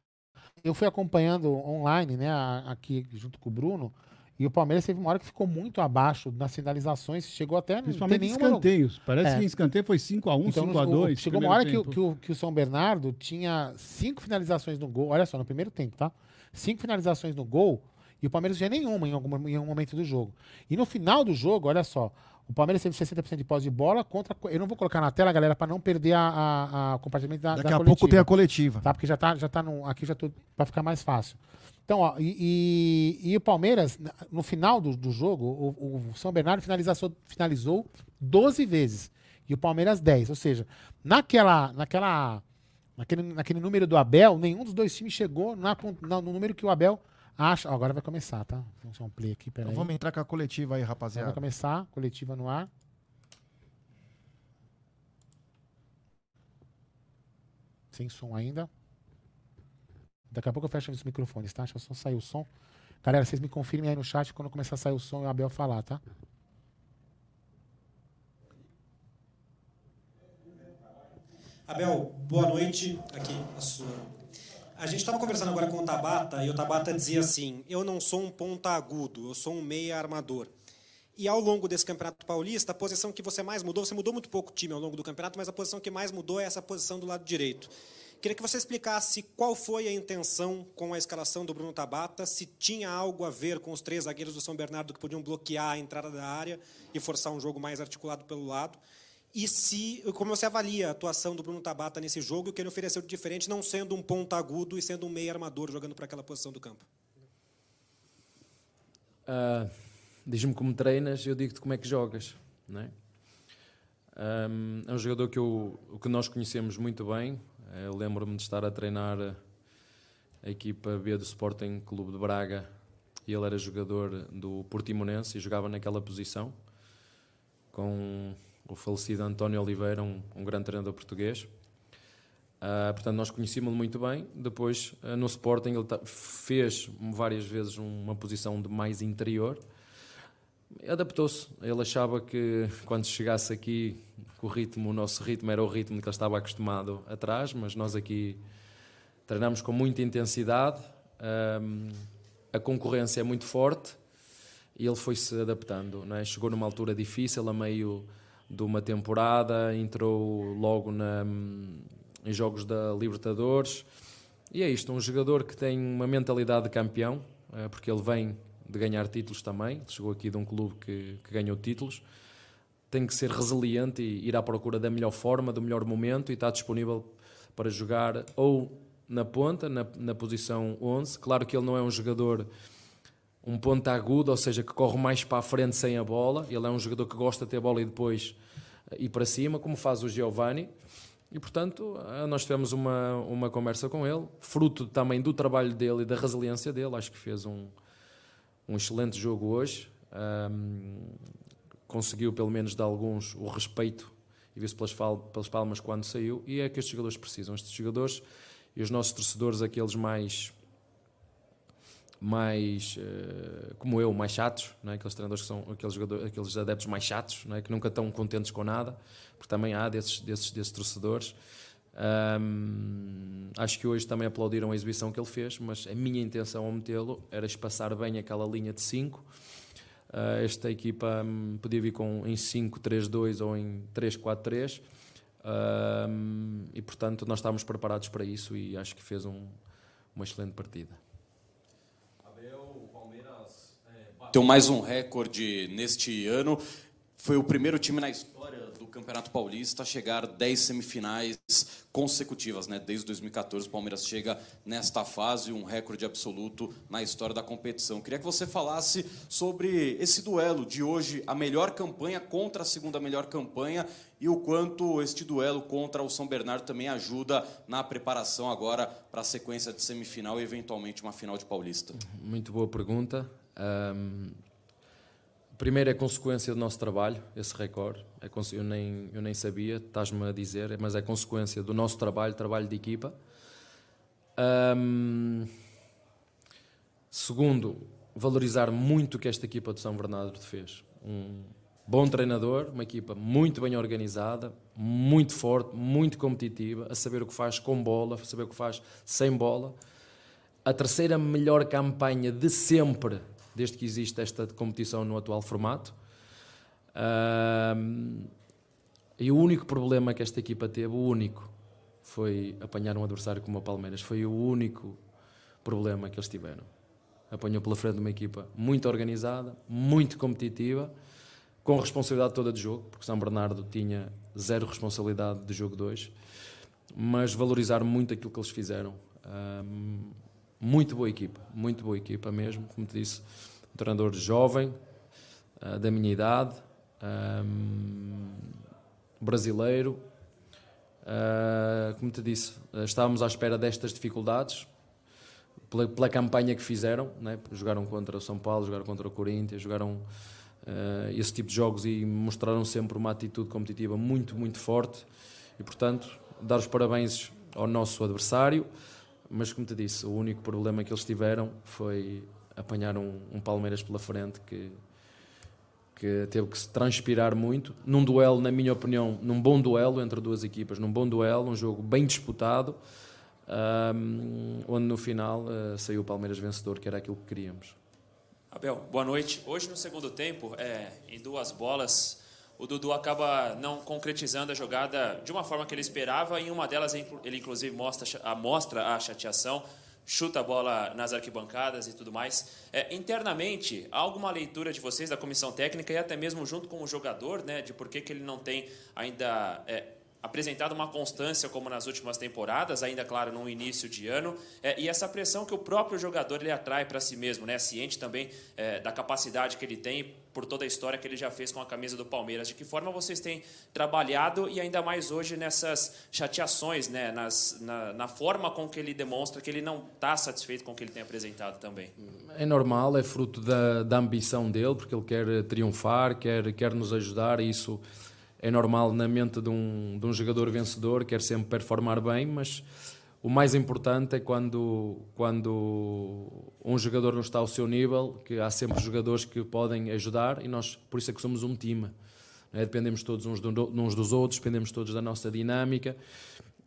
Eu fui acompanhando online, né, aqui junto com o Bruno, e o Palmeiras teve uma hora que ficou muito abaixo nas finalizações, chegou até a não ter Principalmente nenhuma... escanteios. Parece É. que em escanteio foi 5x1, Então, 5x2. o- chegou uma hora que, o- que, o, que o São Bernardo tinha cinco finalizações no gol. Olha só, no primeiro tempo, tá? Cinco finalizações no gol e o Palmeiras não tinha nenhuma em algum, em algum momento do jogo. E no final do jogo, olha só, o Palmeiras teve 60% de posse de bola contra. Eu não vou colocar na tela, galera, para não perder a, a, a- o compartilhamento da, Daqui da a pouco coletiva tem a coletiva. tá? Porque já tá, já tá no, aqui já tô para ficar mais fácil. Então, ó, e, e- e o Palmeiras, no final do, do jogo, o, o São Bernardo finalizou, finalizou 12 vezes e o Palmeiras 10. Ou seja, naquela, naquela, naquele, naquele número do Abel, nenhum dos dois times chegou na, na- no número que o Abel acha. ó, agora vai começar, tá? Vamos dar um play aqui, peraí. Então vamos entrar com a coletiva aí, Agora vai rapaziada. começar, coletiva no ar. Sem som ainda. Daqui a pouco eu fecho os microfones, tá? Deixa eu só sair o som. Galera, vocês me confirmem aí no chat quando começar a sair o som e o Abel falar, tá? Abel, boa noite. Aqui a sua. A gente estava conversando agora com o Tabata e o Tabata dizia assim: eu não sou um ponta agudo, eu sou um meia armador. E ao longo desse campeonato paulista, a posição que você mais mudou, você mudou muito pouco time ao longo do campeonato, mas a posição que mais mudou é essa posição do lado direito. Queria que você explicasse qual foi a intenção com a escalação do Bruno Tabata, se tinha algo a ver com os três zagueiros do São Bernardo que podiam bloquear a entrada da área e forçar um jogo mais articulado pelo lado. E se, como você avalia a atuação do Bruno Tabata nesse jogo, o que ele ofereceu de diferente, não sendo um ponta agudo e sendo um meio armador jogando para aquela posição do campo? Ah, Diz-me como treinas, eu digo-te como é que jogas. Não é? Ahm, é um jogador que, eu, que nós conhecemos muito bem. Eu lembro-me de estar a treinar a equipa B do Sporting Clube de Braga e ele era jogador do Portimonense e jogava naquela posição com o falecido António Oliveira, um, um grande treinador português. Ah, portanto, nós conhecíamos-lo muito bem. Depois, ah, no Sporting, ele fez várias vezes uma posição de mais interior. Adaptou-se. Ele achava que quando chegasse aqui, o ritmo, o nosso ritmo era o ritmo que ele estava acostumado atrás, mas nós aqui treinamos com muita intensidade. ahm, a concorrência é muito forte e ele foi-se adaptando. Não é? Chegou numa altura difícil, a meio de uma temporada, entrou logo na, em jogos da Libertadores. E é isto, um jogador que tem uma mentalidade de campeão, eh, porque ele vem de ganhar títulos também, chegou aqui de um clube que, que ganhou títulos, tem que ser resiliente e ir à procura da melhor forma, do melhor momento e está disponível para jogar ou na ponta, na, na posição 11. Claro que ele não é um jogador, um ponta agudo, ou seja, que corre mais para a frente sem a bola. Ele é um jogador que gosta de ter a bola e depois eh, ir para cima, como faz o Giovanni. E, portanto, eh, nós tivemos uma, uma conversa com ele, fruto também do trabalho dele e da resiliência dele. Acho que fez um, um excelente jogo hoje. Ahm, conseguiu, pelo menos de alguns, o respeito e viu-se pelas, pelas palmas quando saiu. E é que estes jogadores precisam. Estes jogadores e os nossos torcedores, aqueles mais. Mais eh, como eu, mais chatos, não é? aqueles treinadores que são aqueles, jogadores, aqueles adeptos mais chatos, não é? que nunca estão contentes com nada, porque também há desses, desses, desses torcedores. Ahm, acho que hoje também aplaudiram a exibição que ele fez, mas a minha intenção ao metê-lo era espaçar bem aquela linha de 5 Uh, esta equipa um, podia vir com, em 5-3-2 ou em 3-4-3. Um, e portanto nós estávamos preparados para isso e acho que fez um, uma excelente partida. Bateu mais um recorde neste ano. Foi o primeiro time na história do Campeonato Paulista a chegar 10 semifinais consecutivas, né? Desde 2014 o Palmeiras chega nesta fase, um recorde absoluto na história da competição. Queria que você falasse sobre esse duelo de hoje, a melhor campanha contra a segunda melhor campanha e o quanto este duelo contra o São Bernardo também ajuda na preparação agora para a sequência de semifinal e eventualmente uma final de Paulista. Muito boa pergunta. Um, primeiro é consequência do nosso trabalho, esse recorde. É, eu, nem, eu nem sabia, estás-me a dizer, mas é consequência do nosso trabalho, trabalho de equipa. Um, segundo, valorizar muito o que esta equipa de São Bernardo fez. Um bom treinador, uma equipa muito bem organizada, muito forte, muito competitiva, a saber o que faz com bola, a saber o que faz sem bola. A terceira melhor campanha de sempre desde que existe esta competição no atual formato. e o único problema que esta equipa teve, o único, foi apanhar um adversário como o Palmeiras. Foi o único problema que eles tiveram. Apanhou pela frente uma equipa muito organizada, muito competitiva, com responsabilidade toda de jogo, porque São Bernardo tinha zero responsabilidade de jogo 2, mas valorizar muito aquilo que eles fizeram. Muito boa equipa, muito boa equipa mesmo, como te disse, um treinador jovem, uh, da minha idade, um, brasileiro. Uh, como te disse, estávamos à espera destas dificuldades pela, pela campanha que fizeram, né? jogaram contra o São Paulo, jogaram contra o Corinthians, jogaram uh, esse tipo de jogos e mostraram sempre uma atitude competitiva muito, muito forte. E portanto, dar os parabéns ao nosso adversário. Mas, como te disse, o único problema que eles tiveram foi apanhar um, um Palmeiras pela frente que, que teve que se transpirar muito. Num duelo, na minha opinião, num bom duelo entre duas equipas, num bom duelo, um jogo bem disputado, um, onde no final uh, saiu o Palmeiras vencedor, que era aquilo que queríamos. Abel, boa noite. Hoje, no segundo tempo, é, em duas bolas, o Dudu acaba não concretizando a jogada de uma forma que ele esperava. Em uma delas, ele inclusive mostra, mostra a chateação, chuta a bola nas arquibancadas e tudo mais. É, internamente, há alguma leitura de vocês, da comissão técnica e até mesmo junto com o jogador, né, de por que, que ele não tem ainda é, apresentado uma constância como nas últimas temporadas, ainda claro no início de ano, é, e essa pressão que o próprio jogador ele atrai para si mesmo, né, ciente também é, da capacidade que ele tem por toda a história que ele já fez com a camisa do Palmeiras. De que forma vocês têm trabalhado e ainda mais hoje nessas chateações, né, nas, na, na forma com que ele demonstra que ele não está satisfeito com o que ele tem apresentado também? É normal, é fruto da, da ambição dele, porque ele quer triunfar, quer, quer nos ajudar, e isso é normal na mente de um, de um jogador vencedor, quer sempre performar bem, mas o mais importante é quando, quando um jogador não está ao seu nível, que há sempre jogadores que podem ajudar e nós, por isso é que somos um time. É? Dependemos todos uns, do, uns dos outros, dependemos todos da nossa dinâmica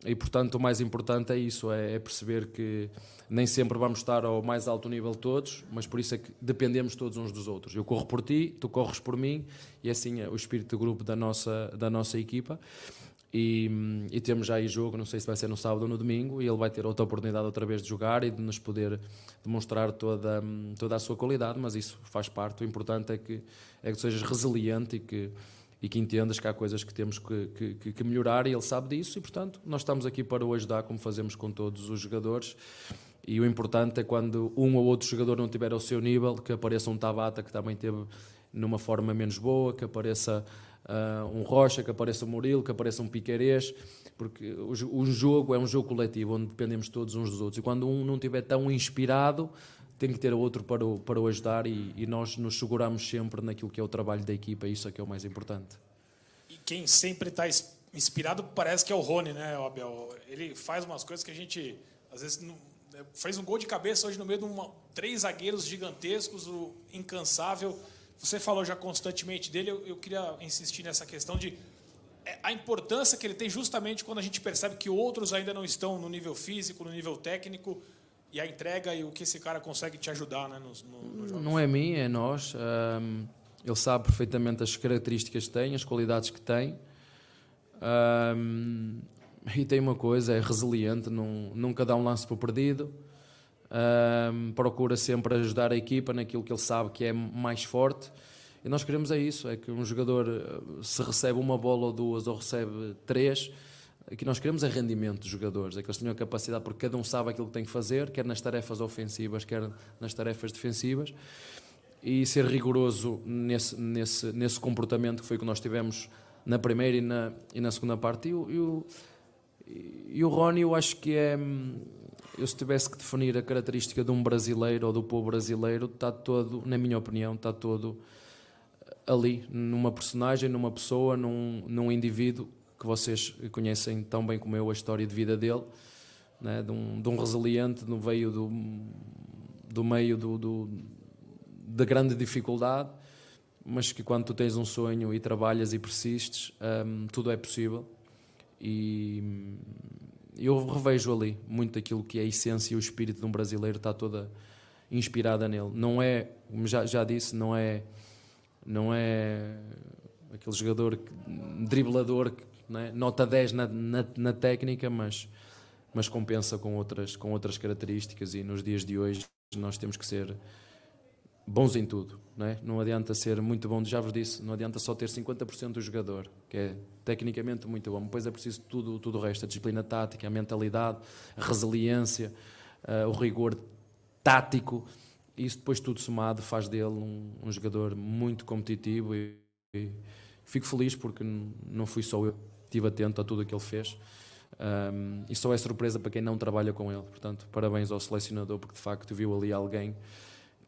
e, portanto, o mais importante é isso, é, é, perceber que nem sempre vamos estar ao mais alto nível todos, mas por isso é que dependemos todos uns dos outros. Eu corro por ti, tu corres por mim, e assim é o espírito de grupo da nossa, da nossa equipa. E, e, temos já aí jogo, não sei se vai ser no sábado ou no domingo, e ele vai ter outra oportunidade outra vez de jogar e de nos poder demonstrar toda, toda a sua qualidade, mas isso faz parte. O importante é que, é que sejas resiliente e que e que entendas que há coisas que temos que, que, que, melhorar e ele sabe disso e, portanto, nós estamos aqui para o ajudar como fazemos com todos os jogadores e o importante é quando um ou outro jogador não estiver ao seu nível, que apareça um Tabata que também teve numa forma menos boa, que apareça uh, um Rocha, que apareça um Murilo, que apareça um Piquerez, porque o, o jogo é um jogo coletivo, onde dependemos todos uns dos outros e quando um não estiver tão inspirado, tem que ter outro para o, para o ajudar e, e, nós nos seguramos sempre naquilo que é o trabalho da equipa, isso é que é o mais importante. E quem sempre está inspirado parece que é o Rony, né, Abel? Ele faz umas coisas que a gente, às vezes, não, é, fez um gol de cabeça hoje no meio de uma, três zagueiros gigantescos, o incansável. Você falou já constantemente dele, eu, eu queria insistir nessa questão de é, a importância que ele tem justamente quando a gente percebe que outros ainda não estão no nível físico, no nível técnico, e a entrega e o que esse cara consegue te ajudar né, no, no, no Não é mim, é nós. Um, ele sabe perfeitamente as características que tem, as qualidades que tem. Um, e tem uma coisa, é resiliente, nunca dá um lance por perdido. Um, procura sempre ajudar a equipa naquilo que ele sabe que é mais forte. E nós queremos é isso, é que um jogador eh, se recebe uma bola ou duas ou recebe três, o que nós queremos é rendimento dos jogadores, é que eles tenham capacidade, porque cada um sabe aquilo que tem que fazer, quer nas tarefas ofensivas, quer nas tarefas defensivas, e ser rigoroso nesse, nesse, nesse comportamento que foi o que nós tivemos na primeira e na, e na segunda parte. E e o, e o Rony, eu acho que é. Eu, se tivesse que definir a característica de um brasileiro ou do povo brasileiro, está todo, na minha opinião, está todo ali, numa personagem, numa pessoa, num, num indivíduo que vocês conhecem tão bem como eu a história de vida dele, né? de, um, de um resiliente no meio do, do meio do, do, da grande dificuldade, mas que quando tu tens um sonho e trabalhas e persistes, um, tudo é possível. E eu revejo ali muito aquilo que é a essência e o espírito de um brasileiro está toda inspirada nele. Não é, como já, já disse, não é não é aquele jogador driblador é? nota 10 na, na, na, técnica, mas, mas compensa com outras, com outras características. E nos dias de hoje nós temos que ser bons em tudo. Não, é? não adianta ser muito bom, já vos disse, não adianta só ter 50% do jogador, que é tecnicamente muito bom. Depois é preciso tudo, tudo o resto: a disciplina tática, a mentalidade, a resiliência, uh, o rigor tático isso depois tudo somado faz dele um, um jogador muito competitivo e, e, fico feliz porque não fui só eu, estive atento a tudo o que ele fez um, e só é surpresa para quem não trabalha com ele. Portanto, parabéns ao selecionador porque de facto viu ali alguém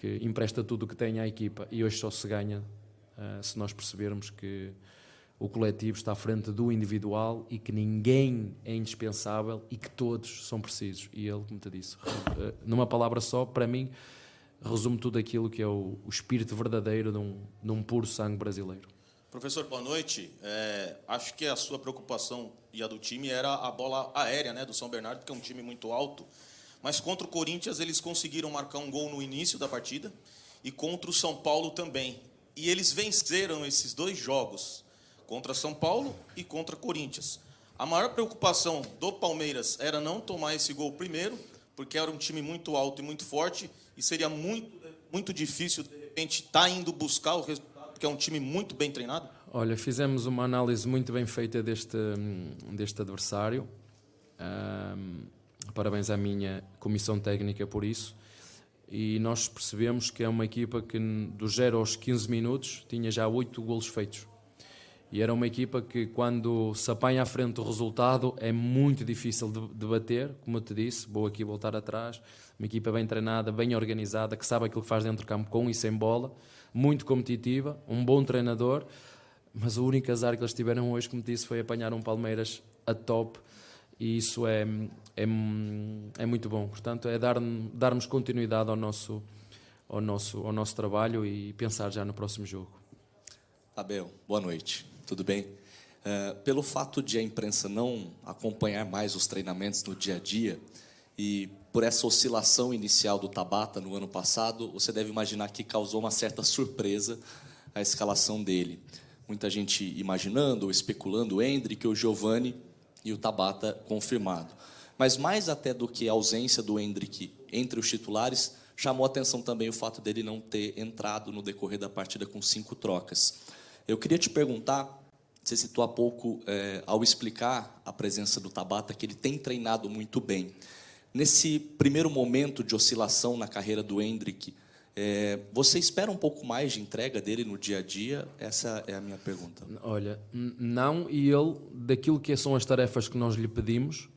que empresta tudo o que tem à equipa e hoje só se ganha uh, se nós percebermos que o coletivo está à frente do individual e que ninguém é indispensável e que todos são precisos. E ele, como te disse, uh, numa palavra só, para mim, resume tudo aquilo que é o, o espírito verdadeiro de um, de um, puro sangue brasileiro. Professor, boa noite. É, acho que a sua preocupação e a do time era a bola aérea né, do São Bernardo, que é um time muito alto. Mas contra o Corinthians eles conseguiram marcar um gol no início da partida e contra o São Paulo também. E eles venceram esses dois jogos, contra São Paulo e contra Corinthians. A maior preocupação do Palmeiras era não tomar esse gol primeiro, porque era um time muito alto e muito forte, e seria muito, muito difícil, de repente, estar tá indo buscar o resultado, porque é um time muito bem treinado? Olha, fizemos uma análise muito bem feita deste, deste adversário. Um, parabéns à minha comissão técnica por isso. E nós percebemos que é uma equipa que, dos 0 aos 15 minutos, tinha já 8 golos feitos. E era uma equipa que, quando se apanha à frente do resultado, é muito difícil de, de bater. Como eu te disse, vou aqui voltar atrás. Uma equipa bem treinada, bem organizada, que sabe aquilo que faz dentro do campo com e sem bola, muito competitiva, um bom treinador. Mas o único azar que eles tiveram hoje, como disse, foi apanhar um Palmeiras a top. E isso é, é, é muito bom. Portanto, é dar, darmos continuidade ao nosso, ao, nosso, ao nosso trabalho e pensar já no próximo jogo. Abel, boa noite tudo bem? Uh, pelo fato de a imprensa não acompanhar mais os treinamentos no dia a dia e por essa oscilação inicial do Tabata no ano passado, você deve imaginar que causou uma certa surpresa a escalação dele. Muita gente imaginando, especulando o Hendrick, o Giovani e o Tabata confirmado. Mas mais até do que a ausência do Hendrick entre os titulares, chamou atenção também o fato dele não ter entrado no decorrer da partida com cinco trocas. Eu queria te perguntar, você citou há pouco, é, ao explicar a presença do Tabata, que ele tem treinado muito bem. Nesse primeiro momento de oscilação na carreira do Hendrick, é, você espera um pouco mais de entrega dele no dia a dia? Essa é a minha pergunta. Olha, não, e ele, daquilo que são as tarefas que nós lhe pedimos,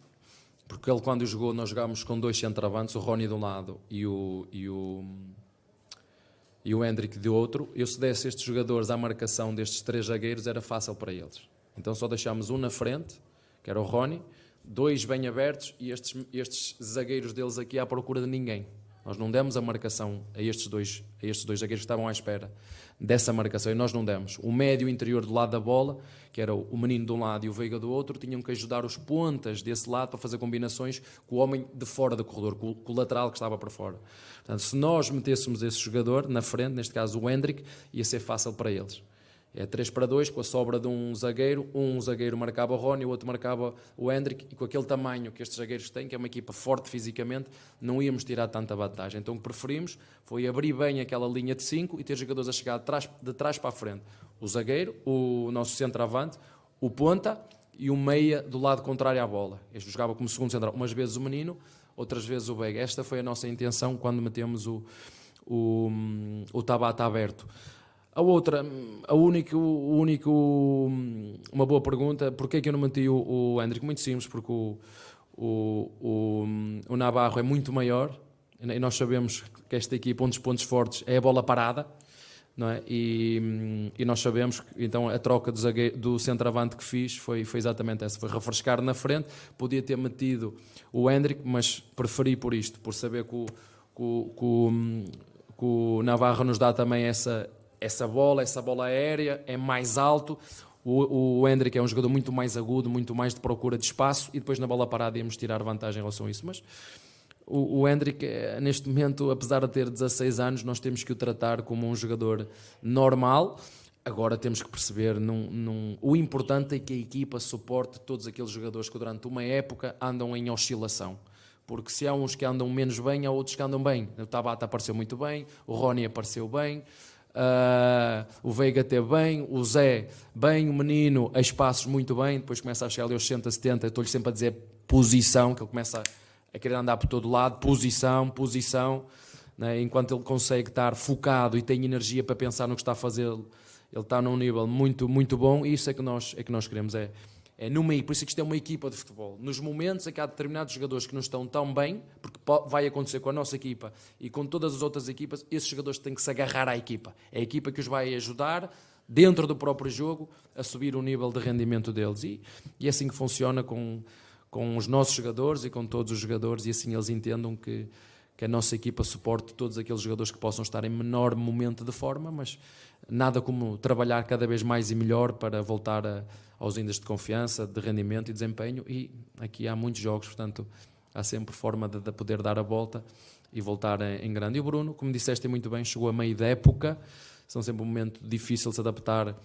porque ele, quando jogou, nós jogámos com dois centroavantes, o Rony de um lado e o, e o e o Hendrick de outro, eu se desse estes jogadores à marcação destes três zagueiros era fácil para eles. Então só deixámos um na frente, que era o Rony, dois bem abertos e estes, estes zagueiros deles aqui à procura de ninguém. Nós não demos a marcação a estes dois, a estes dois zagueiros que estavam à espera dessa marcação e nós não demos. O médio interior do lado da bola, que era o menino de um lado e o Veiga do outro, tinham que ajudar os pontas desse lado para fazer combinações com o homem de fora do corredor, com, o lateral que estava para fora. Portanto, se nós metêssemos esse jogador na frente, neste caso o Hendrick, ia ser fácil para eles. É 3 para 2, com a sobra de um zagueiro. Um zagueiro marcava o Rony, o outro marcava o Hendrick. E com aquele tamanho que estes zagueiros têm, que é uma equipa forte fisicamente, não íamos tirar tanta vantagem. Então o que preferimos foi abrir bem aquela linha de 5 e ter jogadores a chegar de trás, de trás para a frente. O zagueiro, o nosso centroavante, o ponta e o meia do lado contrário à bola. Este jogava como segundo central. Umas vezes o menino, outras vezes o Vega. Esta foi a nossa intenção quando metemos o, o, o Tabata aberto. A outra, a único, o único, uma boa pergunta, porquê que eu não meti o, o Hendrick? Muito simples, porque o, o, o, o Navarro é muito maior e nós sabemos que esta equipa, um dos pontos fortes é a bola parada, não é? E, e nós sabemos que então a troca do, do centroavante que fiz foi, foi exatamente essa, foi refrescar na frente, podia ter metido o Hendrick, mas preferi por isto, por saber que o, que o, que o Navarro nos dá também essa essa bola, essa bola aérea é mais alto. O, o Hendrick é um jogador muito mais agudo, muito mais de procura de espaço e depois na bola parada íamos tirar vantagem em relação a isso. Mas o, o Hendrick, eh, neste momento, apesar de ter 16 anos, nós temos que o tratar como um jogador normal. Agora temos que perceber, num, num, o importante é que a equipa suporte todos aqueles jogadores que durante uma época andam em oscilação porque se há uns que andam menos bem, há outros que andam bem. O Tabata apareceu muito bem, o Rony apareceu bem, Uh, o Veiga teve bem, o Zé bem, o menino a espaços muito bem, depois começa a chegar ali aos 60, 70, estou-lhe sempre a dizer posição, que ele começa a querer andar por todo lado, posição, posição, né? enquanto ele consegue estar focado e tem energia para pensar no que está a fazer, ele está num nível muito, muito bom e isso é que nós, é que nós queremos, é é numa, por isso é que isto é uma equipa de futebol. Nos momentos em que há determinados jogadores que não estão tão bem, porque vai acontecer com a nossa equipa e com todas as outras equipas, esses jogadores têm que se agarrar à equipa. É a equipa que os vai ajudar, dentro do próprio jogo, a subir o nível de rendimento deles. E, e é assim que funciona com, com os nossos jogadores e com todos os jogadores, e assim eles entendam que, que a nossa equipa suporte todos aqueles jogadores que possam estar em menor momento de forma, mas nada como trabalhar cada vez mais e melhor para voltar a aos índices de confiança, de rendimento e desempenho. E aqui há muitos jogos, portanto, há sempre forma de, de poder dar a volta e voltar em, em, grande. E o Bruno, como disseste muito bem, chegou a meio da época, são sempre um momento difícil de se adaptar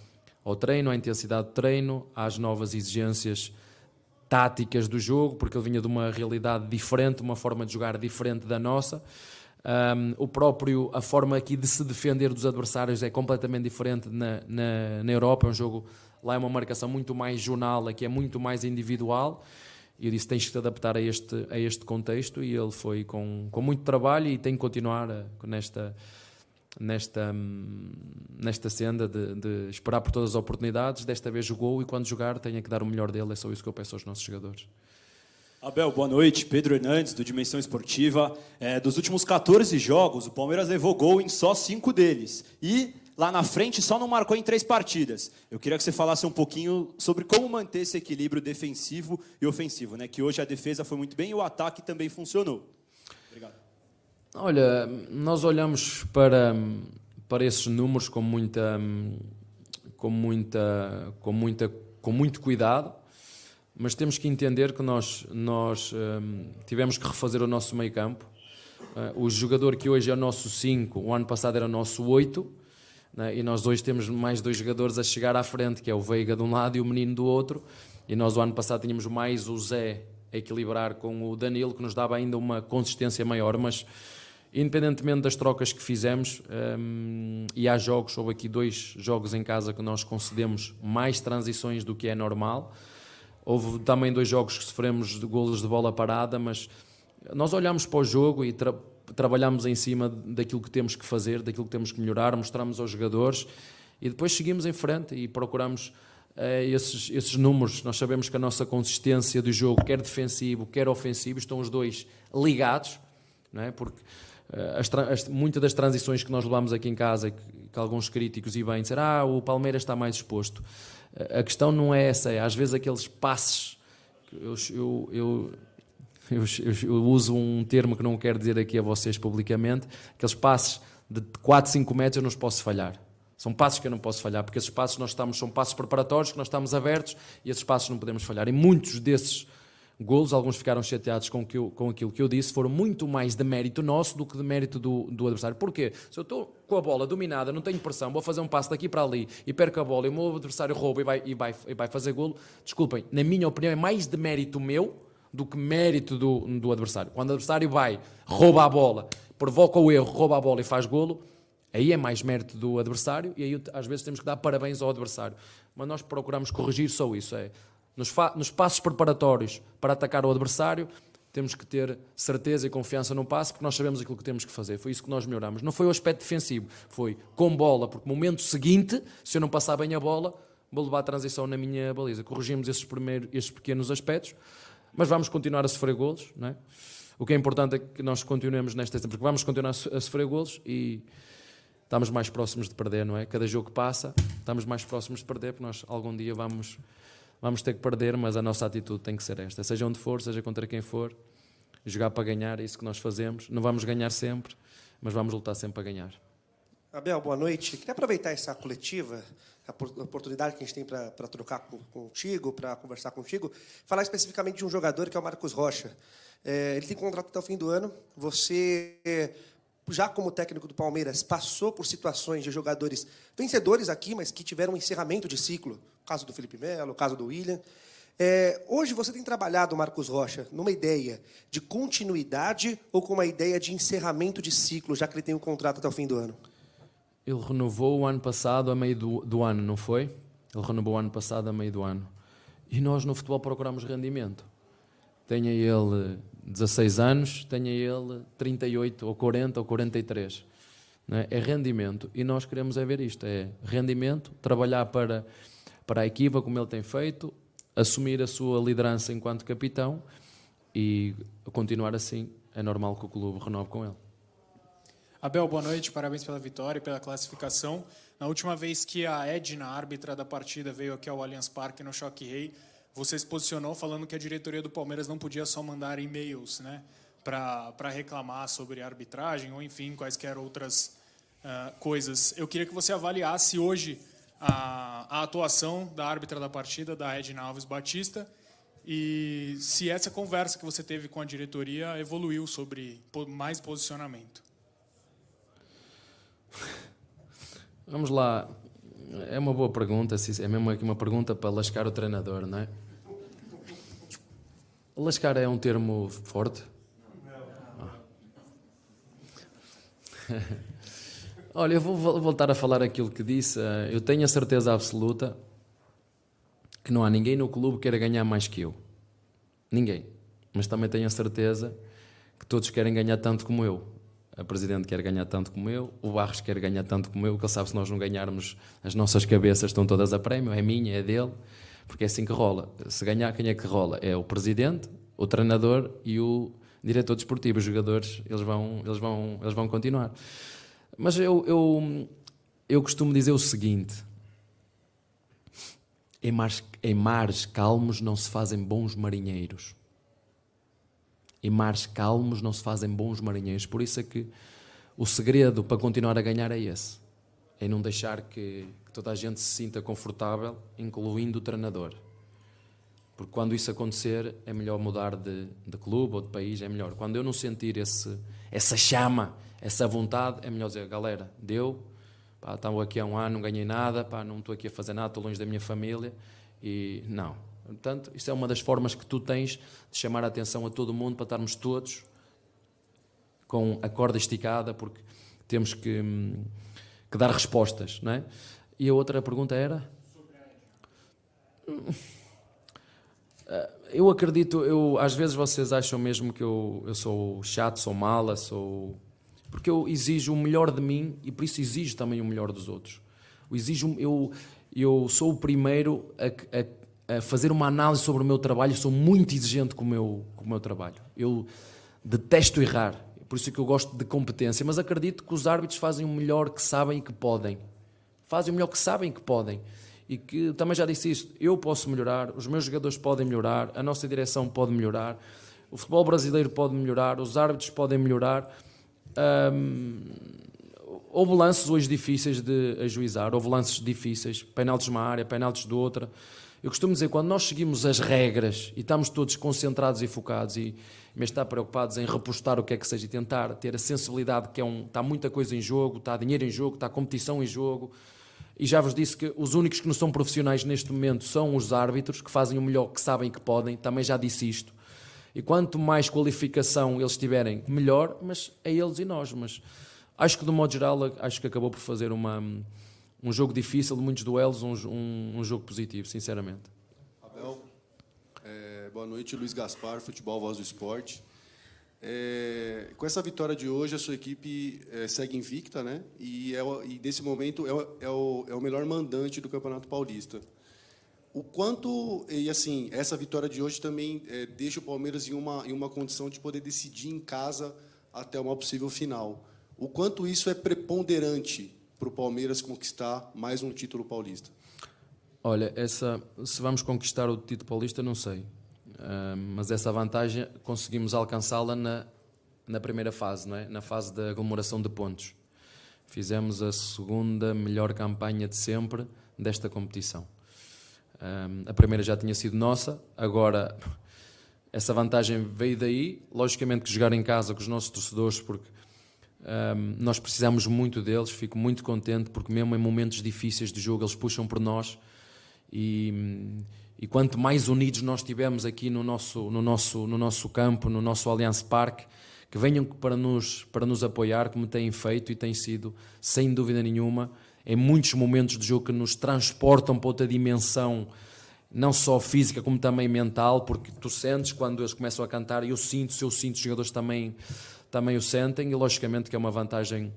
ao treino, à intensidade de treino, às novas exigências táticas do jogo, porque ele vinha de uma realidade diferente, uma forma de jogar diferente da nossa. Um, o próprio, a forma aqui de se defender dos adversários é completamente diferente na, na, na Europa, é um jogo Lá é uma marcação muito mais jornal, aqui é muito mais individual. E eu disse: tens que te adaptar a este, a este contexto. E ele foi com, com muito trabalho e tem que continuar a, nesta, nesta, nesta senda de, de, esperar por todas as oportunidades. Desta vez jogou e quando jogar tenha que dar o melhor dele. É só isso que eu peço aos nossos jogadores. Abel, boa noite. Pedro Hernandes, do Dimensão Esportiva. É, dos últimos 14 jogos, o Palmeiras levou gol em só cinco deles. E lá na frente só não marcou em três partidas. Eu queria que você falasse um pouquinho sobre como manter esse equilíbrio defensivo e ofensivo, né? Que hoje a defesa foi muito bem e o ataque também funcionou. Olha, nós olhamos para, para esses números com muita, com muita, com muita, com muito cuidado, mas temos que entender que nós, nós um, tivemos que refazer o nosso meio campo. Uh, o jogador que hoje é o nosso 5, o ano passado era o nosso 8, né? e nós hoje temos mais dois jogadores a chegar à frente, que é o Veiga de um lado e o Menino do outro, e nós o ano passado tínhamos mais o Zé a equilibrar com o Danilo, que nos dava ainda uma consistência maior, mas independentemente das trocas que fizemos, hum, e há jogos, houve aqui dois jogos em casa que nós concedemos mais transições do que é normal, houve também dois jogos que sofremos de golos de bola parada, mas nós olhamos para o jogo e trabalhamos em cima daquilo que temos que fazer, daquilo que temos que melhorar, mostramos aos jogadores e depois seguimos em frente e procuramos uh, esses, esses números. Nós sabemos que a nossa consistência do jogo, quer defensivo, quer ofensivo, estão os dois ligados, não é? porque as, as, muitas das transições que nós levamos aqui em casa, que, que alguns críticos e bem disseram, ah, o Palmeiras está mais exposto. Uh, a questão não é essa, é às vezes aqueles passes, eu, eu, eu eu, uso um termo que não quero dizer aqui a vocês publicamente, aqueles passos de 4, 5 metros eu não os posso falhar. São passos que eu não posso falhar, porque esses passos nós estamos, são passos preparatórios que nós estamos abertos e esses passos não podemos falhar. E muitos desses golos, alguns ficaram chateados com, que eu- com aquilo que eu disse, foram muito mais de mérito nosso do que de mérito do, do adversário. Porquê? Se eu estou com a bola dominada, não tenho pressão, vou fazer um passo daqui para ali e perco a bola e o meu adversário rouba e vai, e vai, e vai fazer golo, desculpem, na minha opinião é mais de mérito meu do que mérito do, do adversário. Quando o adversário vai, rouba a bola, provoca o erro, rouba a bola e faz golo, aí é mais mérito do adversário e aí às vezes temos que dar parabéns ao adversário. Mas nós procuramos corrigir só isso. É, nos, nos passos preparatórios para atacar o adversário, temos que ter certeza e confiança no passe, porque nós sabemos aquilo que temos que fazer. Foi isso que nós melhoramos. Não foi o aspecto defensivo, foi com bola, porque no momento seguinte, se eu não passar bem a bola, vou levar a transição na minha baliza. Corrigimos esses, primeiros, esses pequenos aspectos, mas vamos continuar a sofrer golos. Não é? O que é importante é que nós continuemos nesta porque vamos continuar a sofrer golos e estamos mais próximos de perder, não é? Cada jogo que passa, estamos mais próximos de perder, porque nós algum dia vamos, vamos ter que perder, mas a nossa atitude tem que ser esta. Seja onde for, seja contra quem for, jogar para ganhar, é isso que nós fazemos. Não vamos ganhar sempre, mas vamos lutar sempre para ganhar. Abel, boa noite. Queria aproveitar essa coletiva, a por- a oportunidade que a gente tem para trocar contigo, para conversar contigo, falar especificamente de um jogador que é o Marcos Rocha. É, ele tem contrato até o fim do ano. Você, já como técnico do Palmeiras, passou por situações de jogadores vencedores aqui, mas que tiveram um encerramento de ciclo. O caso do Felipe Melo, o caso do William. É, hoje você tem trabalhado, Marcos Rocha, numa ideia de continuidade ou com uma ideia de encerramento de ciclo, já que ele tem um contrato até o fim do ano? Ele renovou o ano passado a meio do, do ano, não foi? Ele renovou o ano passado a meio do ano. E nós no futebol procuramos rendimento. Tenha ele 16 anos, tenha ele 38 ou 40 ou 43. não É? é rendimento. E nós queremos é ver isto: é rendimento, trabalhar para, para a equipa como ele tem feito, assumir a sua liderança enquanto capitão e continuar assim. É normal que o clube renove com ele. Abel, boa noite, parabéns pela vitória e pela classificação. Na última vez que a Edna, árbitra da partida, veio aqui ao Allianz Parque no Choque Rei, você se posicionou falando que a diretoria do Palmeiras não podia só mandar e-mails né, para reclamar sobre a arbitragem ou, enfim, quaisquer outras ah, coisas. Eu queria que você avaliasse hoje a, a atuação da árbitra da partida, da Edna Alves Batista, e se essa conversa que você teve com a diretoria evoluiu sobre mais posicionamento. Vamos lá. É uma boa pergunta, se- é mesmo aqui uma pergunta para lascar o treinador, não é? Lascar é um termo forte? Ah. Olha, eu vou vol- voltar a falar aquilo que disse. Eh, Eu tenho a certeza absoluta que não há ninguém no clube que queira ganhar mais que eu. Ninguém. Mas também tenho a certeza que todos querem ganhar tanto como eu. A Presidente quer ganhar tanto como eu, o Barros quer ganhar tanto como eu, que ele sabe se nós não ganharmos, as nossas cabeças estão todas a prémio, é minha, é dele, porque é assim que rola. Se ganhar, quem é que rola? É o Presidente, o treinador e o diretor desportivo. Os jogadores, eles vão, eles vão, eles vão continuar. Mas eu, eu, eu costumo dizer o seguinte: em mares, em mares calmos não se fazem bons marinheiros. Em mares calmos não se fazem bons marinheiros. Por isso é que o segredo para continuar a ganhar é esse: é não deixar que, que toda a gente se sinta confortável, incluindo o treinador. Porque quando isso acontecer, é melhor mudar de, de clube ou de país, é melhor. Quando eu não sentir esse, essa chama, essa vontade, é melhor dizer, galera, deu, pá, estava aqui há um ano, não ganhei nada, pá, não estou aqui a fazer nada, estou longe da minha família, e não. Portanto, isso é uma das formas que tu tens de chamar a atenção a todo mundo para estarmos todos com a corda esticada, porque temos que, hum, que dar respostas, não é? E a outra pergunta era? Ah, Eu acredito, eu, às vezes vocês acham mesmo que eu, eu sou chato, sou mala, sou. Porque eu exijo o melhor de mim e por isso exijo também o melhor dos outros. Eu, exijo, eu, eu sou o primeiro a, a- a fazer uma análise sobre o meu trabalho, sou muito exigente com o meu, com o meu trabalho. Eu detesto errar, por isso é que eu gosto de competência, mas acredito que os árbitros fazem o melhor que sabem e que podem. Fazem o melhor que sabem e que podem. E que também já disse isto, eu posso melhorar, os meus jogadores podem melhorar, a nossa direção pode melhorar, O futebol brasileiro pode melhorar, os árbitros podem melhorar. Hum, houve lances hoje difíceis de ajuizar, houve lances difíceis, penaltis de uma área, penaltis de outra. Eu costumo dizer, quando nós seguimos as regras e estamos todos concentrados e focados e mas estar preocupados em repostar o que é que seja e tentar ter a sensibilidade que é um, está muita coisa em jogo, está dinheiro em jogo, está competição em jogo. E já vos disse que os únicos que não são profissionais neste momento são os árbitros, que fazem o melhor que sabem que podem, também já disse isto. E quanto mais qualificação eles tiverem, melhor, mas é eles e nós. Mas acho que, de modo geral, acho que acabou por fazer uma, um jogo difícil, de muitos duelos, um, um, um jogo positivo, sinceramente. Abel, é, boa noite, Luiz Gaspar, Futebol Voz do Esporte. É, com essa vitória de hoje, a sua equipe é, segue invicta, né? E, é, e nesse momento é, é, o, é o melhor mandante do Campeonato Paulista. O quanto, e assim, essa vitória de hoje também é, deixa o Palmeiras em uma, em uma condição de poder decidir em casa até uma possível final. O quanto isso é preponderante para o Palmeiras conquistar mais um título paulista? Olha, essa, se vamos conquistar o título paulista, não sei. Uh, mas essa vantagem conseguimos alcançá-la na, na primeira fase, não é? na fase da aglomeração de pontos. Fizemos a segunda melhor campanha de sempre desta competição. Um, a primeira já tinha sido nossa, agora essa vantagem veio daí. Logicamente que jogar em casa com os nossos torcedores, porque um, nós precisamos muito deles. Fico muito contente, porque mesmo em momentos difíceis de jogo eles puxam por nós. E, e quanto mais unidos nós estivermos aqui no nosso, no, nosso, no nosso campo, no nosso Allianz Parque, que venham para nos, para nos apoiar, como têm feito e tem sido, sem dúvida nenhuma em muitos momentos do jogo que nos transportam para outra dimensão, não só física como também mental, porque tu sentes quando eles começam a cantar, eu sinto, se eu sinto, os jogadores também, também o sentem, e logicamente que é uma vantagem,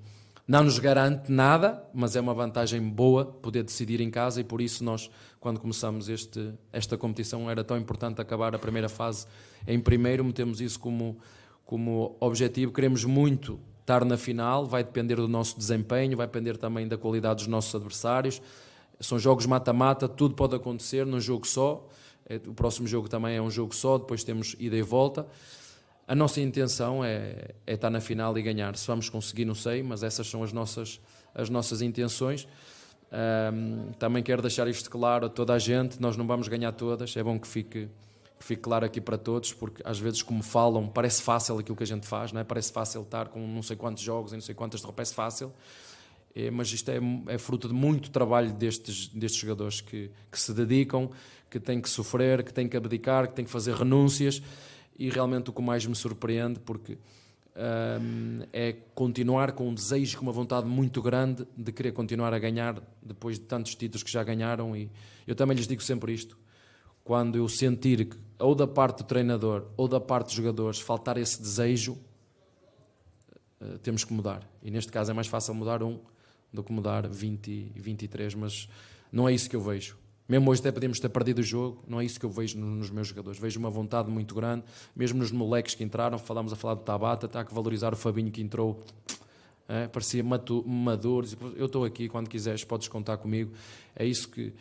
não nos garante nada, mas é uma vantagem boa poder decidir em casa, e por isso nós, quando começamos este, esta competição, era tão importante acabar a primeira fase em primeiro, metemos isso como, como objetivo, queremos muito estar na final, vai depender do nosso desempenho, vai depender também da qualidade dos nossos adversários. São jogos mata-mata, tudo pode acontecer num jogo só. É, o próximo jogo também é um jogo só, depois temos ida e volta. A nossa intenção é, é estar na final e ganhar. Se vamos conseguir, não sei, mas essas são as nossas, as nossas intenções. Um, também quero deixar isto claro a toda a gente: nós não vamos ganhar todas, é bom que fique que fique claro aqui para todos, porque às vezes, como falam, parece fácil aquilo que a gente faz, não é? parece fácil estar com não sei quantos jogos e não sei quantas de parece fácil, é, mas isto é, é, fruto de muito trabalho destes, destes jogadores que, que se dedicam, que têm que sofrer, que têm que abdicar, que têm que fazer renúncias, e realmente o que mais me surpreende, porque hum, é continuar com um desejo, com uma vontade muito grande de querer continuar a ganhar depois de tantos títulos que já ganharam, e eu também lhes digo sempre isto quando eu sentir que, ou da parte do treinador ou da parte dos jogadores, faltar esse desejo, uh, temos que mudar. E neste caso é mais fácil mudar um do que mudar 20 e 23, mas não é isso que eu vejo. Mesmo hoje até podemos ter perdido o jogo, não é isso que eu vejo nos meus jogadores. Vejo uma vontade muito grande, mesmo nos moleques que entraram, falámos a falar do Tabata, está a valorizar o Fabinho que entrou, é, parecia maduro. Eu estou aqui, quando quiseres podes contar comigo. É isso que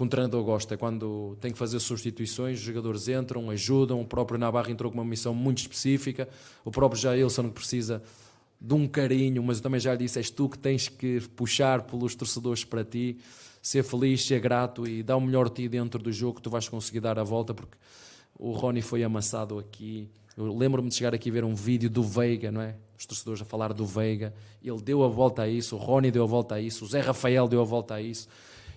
que um treinador gosta, é quando tem que fazer substituições, os jogadores entram, ajudam, o próprio Navarro entrou com uma missão muito específica, o próprio Jailson precisa de um carinho, mas eu também já lhe disse, és tu que tens que puxar pelos torcedores para ti, ser feliz, ser grato e dar o melhor de ti dentro do jogo que tu vais conseguir dar a volta, porque o Rony foi amassado aqui. Eu lembro-me de chegar aqui e ver um vídeo do Veiga, não é? Os torcedores a falar do Veiga. Ele deu a volta a isso, o Rony deu a volta a isso, o Zé Rafael deu a volta a isso.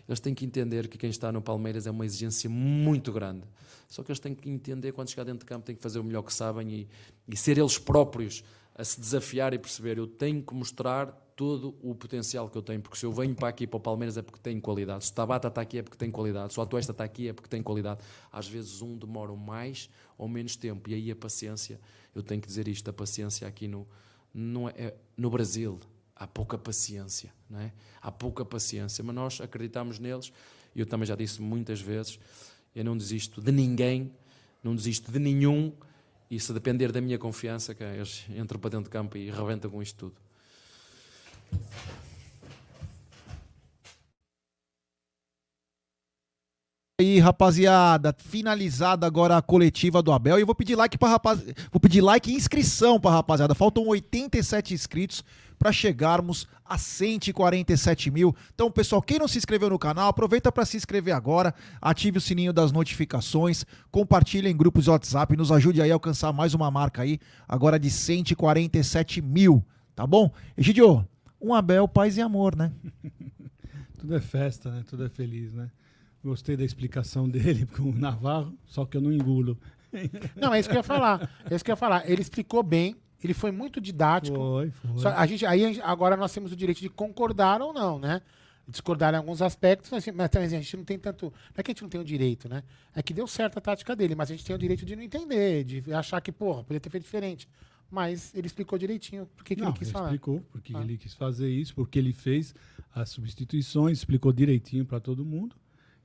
Eles têm que entender que quem está no Palmeiras é uma exigência muito grande. Só que eles têm que entender, quando chegar dentro de campo, têm que fazer o melhor que sabem e, e ser eles próprios a se desafiar e perceber: eu tenho que mostrar todo o potencial que eu tenho, porque se eu venho para aqui, para o Palmeiras, é porque tenho qualidade. Se o Tabata está aqui, é porque tem qualidade. Se o Atuesta está aqui, é porque tem qualidade. Às vezes, um demora mais ou menos tempo, e aí a paciência, eu tenho que dizer isto: a paciência aqui no, no, é, no Brasil, há pouca paciência, não é? Há pouca paciência, mas nós acreditamos neles, e eu também já disse muitas vezes, eu não desisto de ninguém, não desisto de nenhum, e se depender da minha confiança, que eles entram para dentro de campo e rebentam com isto tudo. Aí, rapaziada. Finalizada agora a coletiva do Abel. E eu vou pedir like para rapaz... Vou pedir like e inscrição para rapaziada. Faltam 87 inscritos para chegarmos a 147 mil. Então, pessoal, quem não se inscreveu no canal, aproveita para se inscrever agora. Ative o sininho das notificações. Compartilhe em grupos de WhatsApp. Nos ajude aí a alcançar mais uma marca aí, agora de 147 mil. Tá bom? Egidio, um Abel, paz e amor, né? Tudo é festa, né? Tudo é feliz, né? Gostei da explicação dele com o Navarro, só que eu não engulo. Não, é isso que eu ia falar. É isso que eu ia falar. Ele explicou bem, ele foi muito didático. Foi, foi. Só- a gente, aí agora nós temos o direito de concordar ou não, né? Discordar em alguns aspectos, mas, mas a gente não tem tanto. Não é que a gente não tem o direito, né? É que deu certo a tática dele, mas a gente tem o direito de não entender, de achar que, porra, podia ter feito diferente. Mas ele explicou direitinho por que, que ele quis falar. explicou porque Ah. ele quis fazer isso, porque ele fez as substituições, explicou direitinho para todo mundo.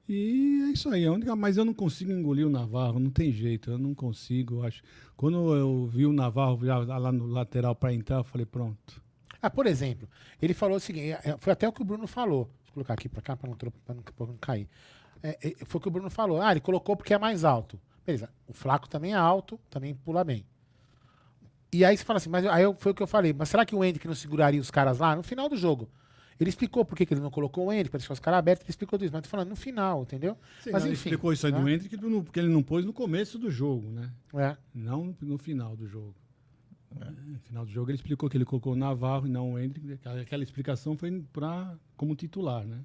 E é isso aí. A única, mas eu não consigo engolir o Navarro, não tem jeito, eu não consigo. eu Acho. Quando eu vi o Navarro já lá no lateral para entrar, eu falei, pronto. Ah, por exemplo, ele falou o seguinte, é, foi até o que o Bruno falou. Eu colocar aqui pra cá pra não, não, não cair. É, é, foi o que o Bruno falou. Ah, ele colocou porque é mais alto. Beleza. O Flaco também é alto, também pula bem. E aí você fala assim, mas aí foi o que eu falei, mas será que o Hendrick não seguraria os caras lá no final do jogo? Ele explicou por que, que ele não colocou o Hendrick, pra deixar os caras abertos, ele explicou tudo isso, mas tô falando no final, entendeu? Sim, mas não, ele enfim. explicou isso aí do né? Hendrick, do- no- porque ele não pôs no começo do jogo, né? É. Não no, final do jogo. É, No final do jogo ele explicou que ele colocou o Navarro e não o Hendrick. Aquela, aquela explicação foi pra, como titular, né?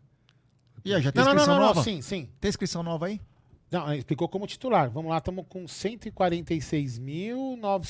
E aí, já tem Não, não, inscrição não, não, nova? sim, sim. Tem inscrição nova aí? Não, ele explicou como titular. Vamos lá, estamos com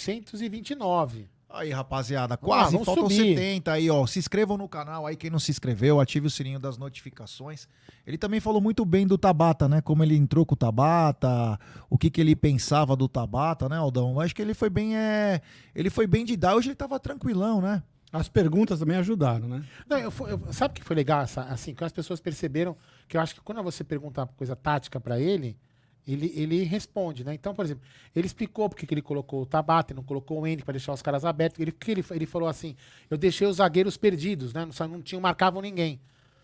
146.929. Aí, rapaziada, quase vamos faltam subir. 70 aí, ó. Se inscrevam no canal aí, quem não se inscreveu, ative o sininho das notificações. Ele também falou muito bem do Tabata, né? Como ele entrou com o Tabata, o que, que ele pensava do Tabata, né, Aldão? Eu Acho que ele foi bem, é... ele foi bem de dar. Hoje ele tava tranquilão, né? As perguntas também ajudaram, né? Não, eu, fui- eu- sabe o que foi legal? essa- assim, que as pessoas perceberam que eu acho que quando você perguntar coisa tática pra ele, ele, ele responde, né? Então, por exemplo, ele explicou porque que ele colocou o Tabata e não colocou o Henrique pra deixar os caras abertos. Ele, que ele, ele falou assim: eu deixei os zagueiros perdidos, né? Não, não tinham, marcavam ninguém.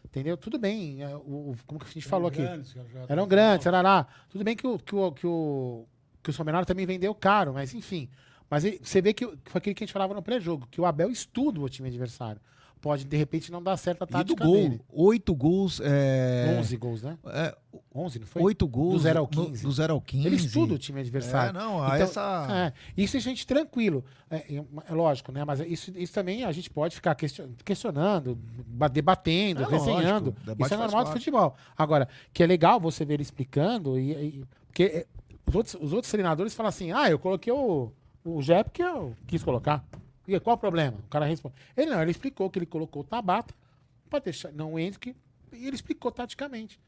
Entendeu? Tudo bem. é, o- o- como que a gente falou aqui? grandes, já- Eram grandes, arará. Tudo bem que o, que o, que o, que o São Bernardo também vendeu caro, mas enfim. Mas ele- você vê que foi aquilo que a gente falava no pré-jogo, que o Abel estuda o time adversário. Pode, de repente, não dar certo a E do tática gol, dele. oito gols. É... 11 gols, né? É, 11, não foi? Oito gols. Do 0 ao no- 15. Do 0 ao 15. Ele estuda o time adversário. É, não, a essa... é, isso a gente tranquilo. É, é, é lógico, né? Mas isso, isso também a gente pode ficar question- questionando, ba- debatendo, É resenhando. Isso é normal do futebol. Agora, que é legal você ver ele explicando, e, e- porque é, os, outros, os outros treinadores falam assim: ah, eu coloquei o, o Jé porque eu quis colocar. E qual o problema? O cara responde. Ele não, ele explicou que ele colocou o Tabata para deixar, não Hendrick, e ele explicou taticamente.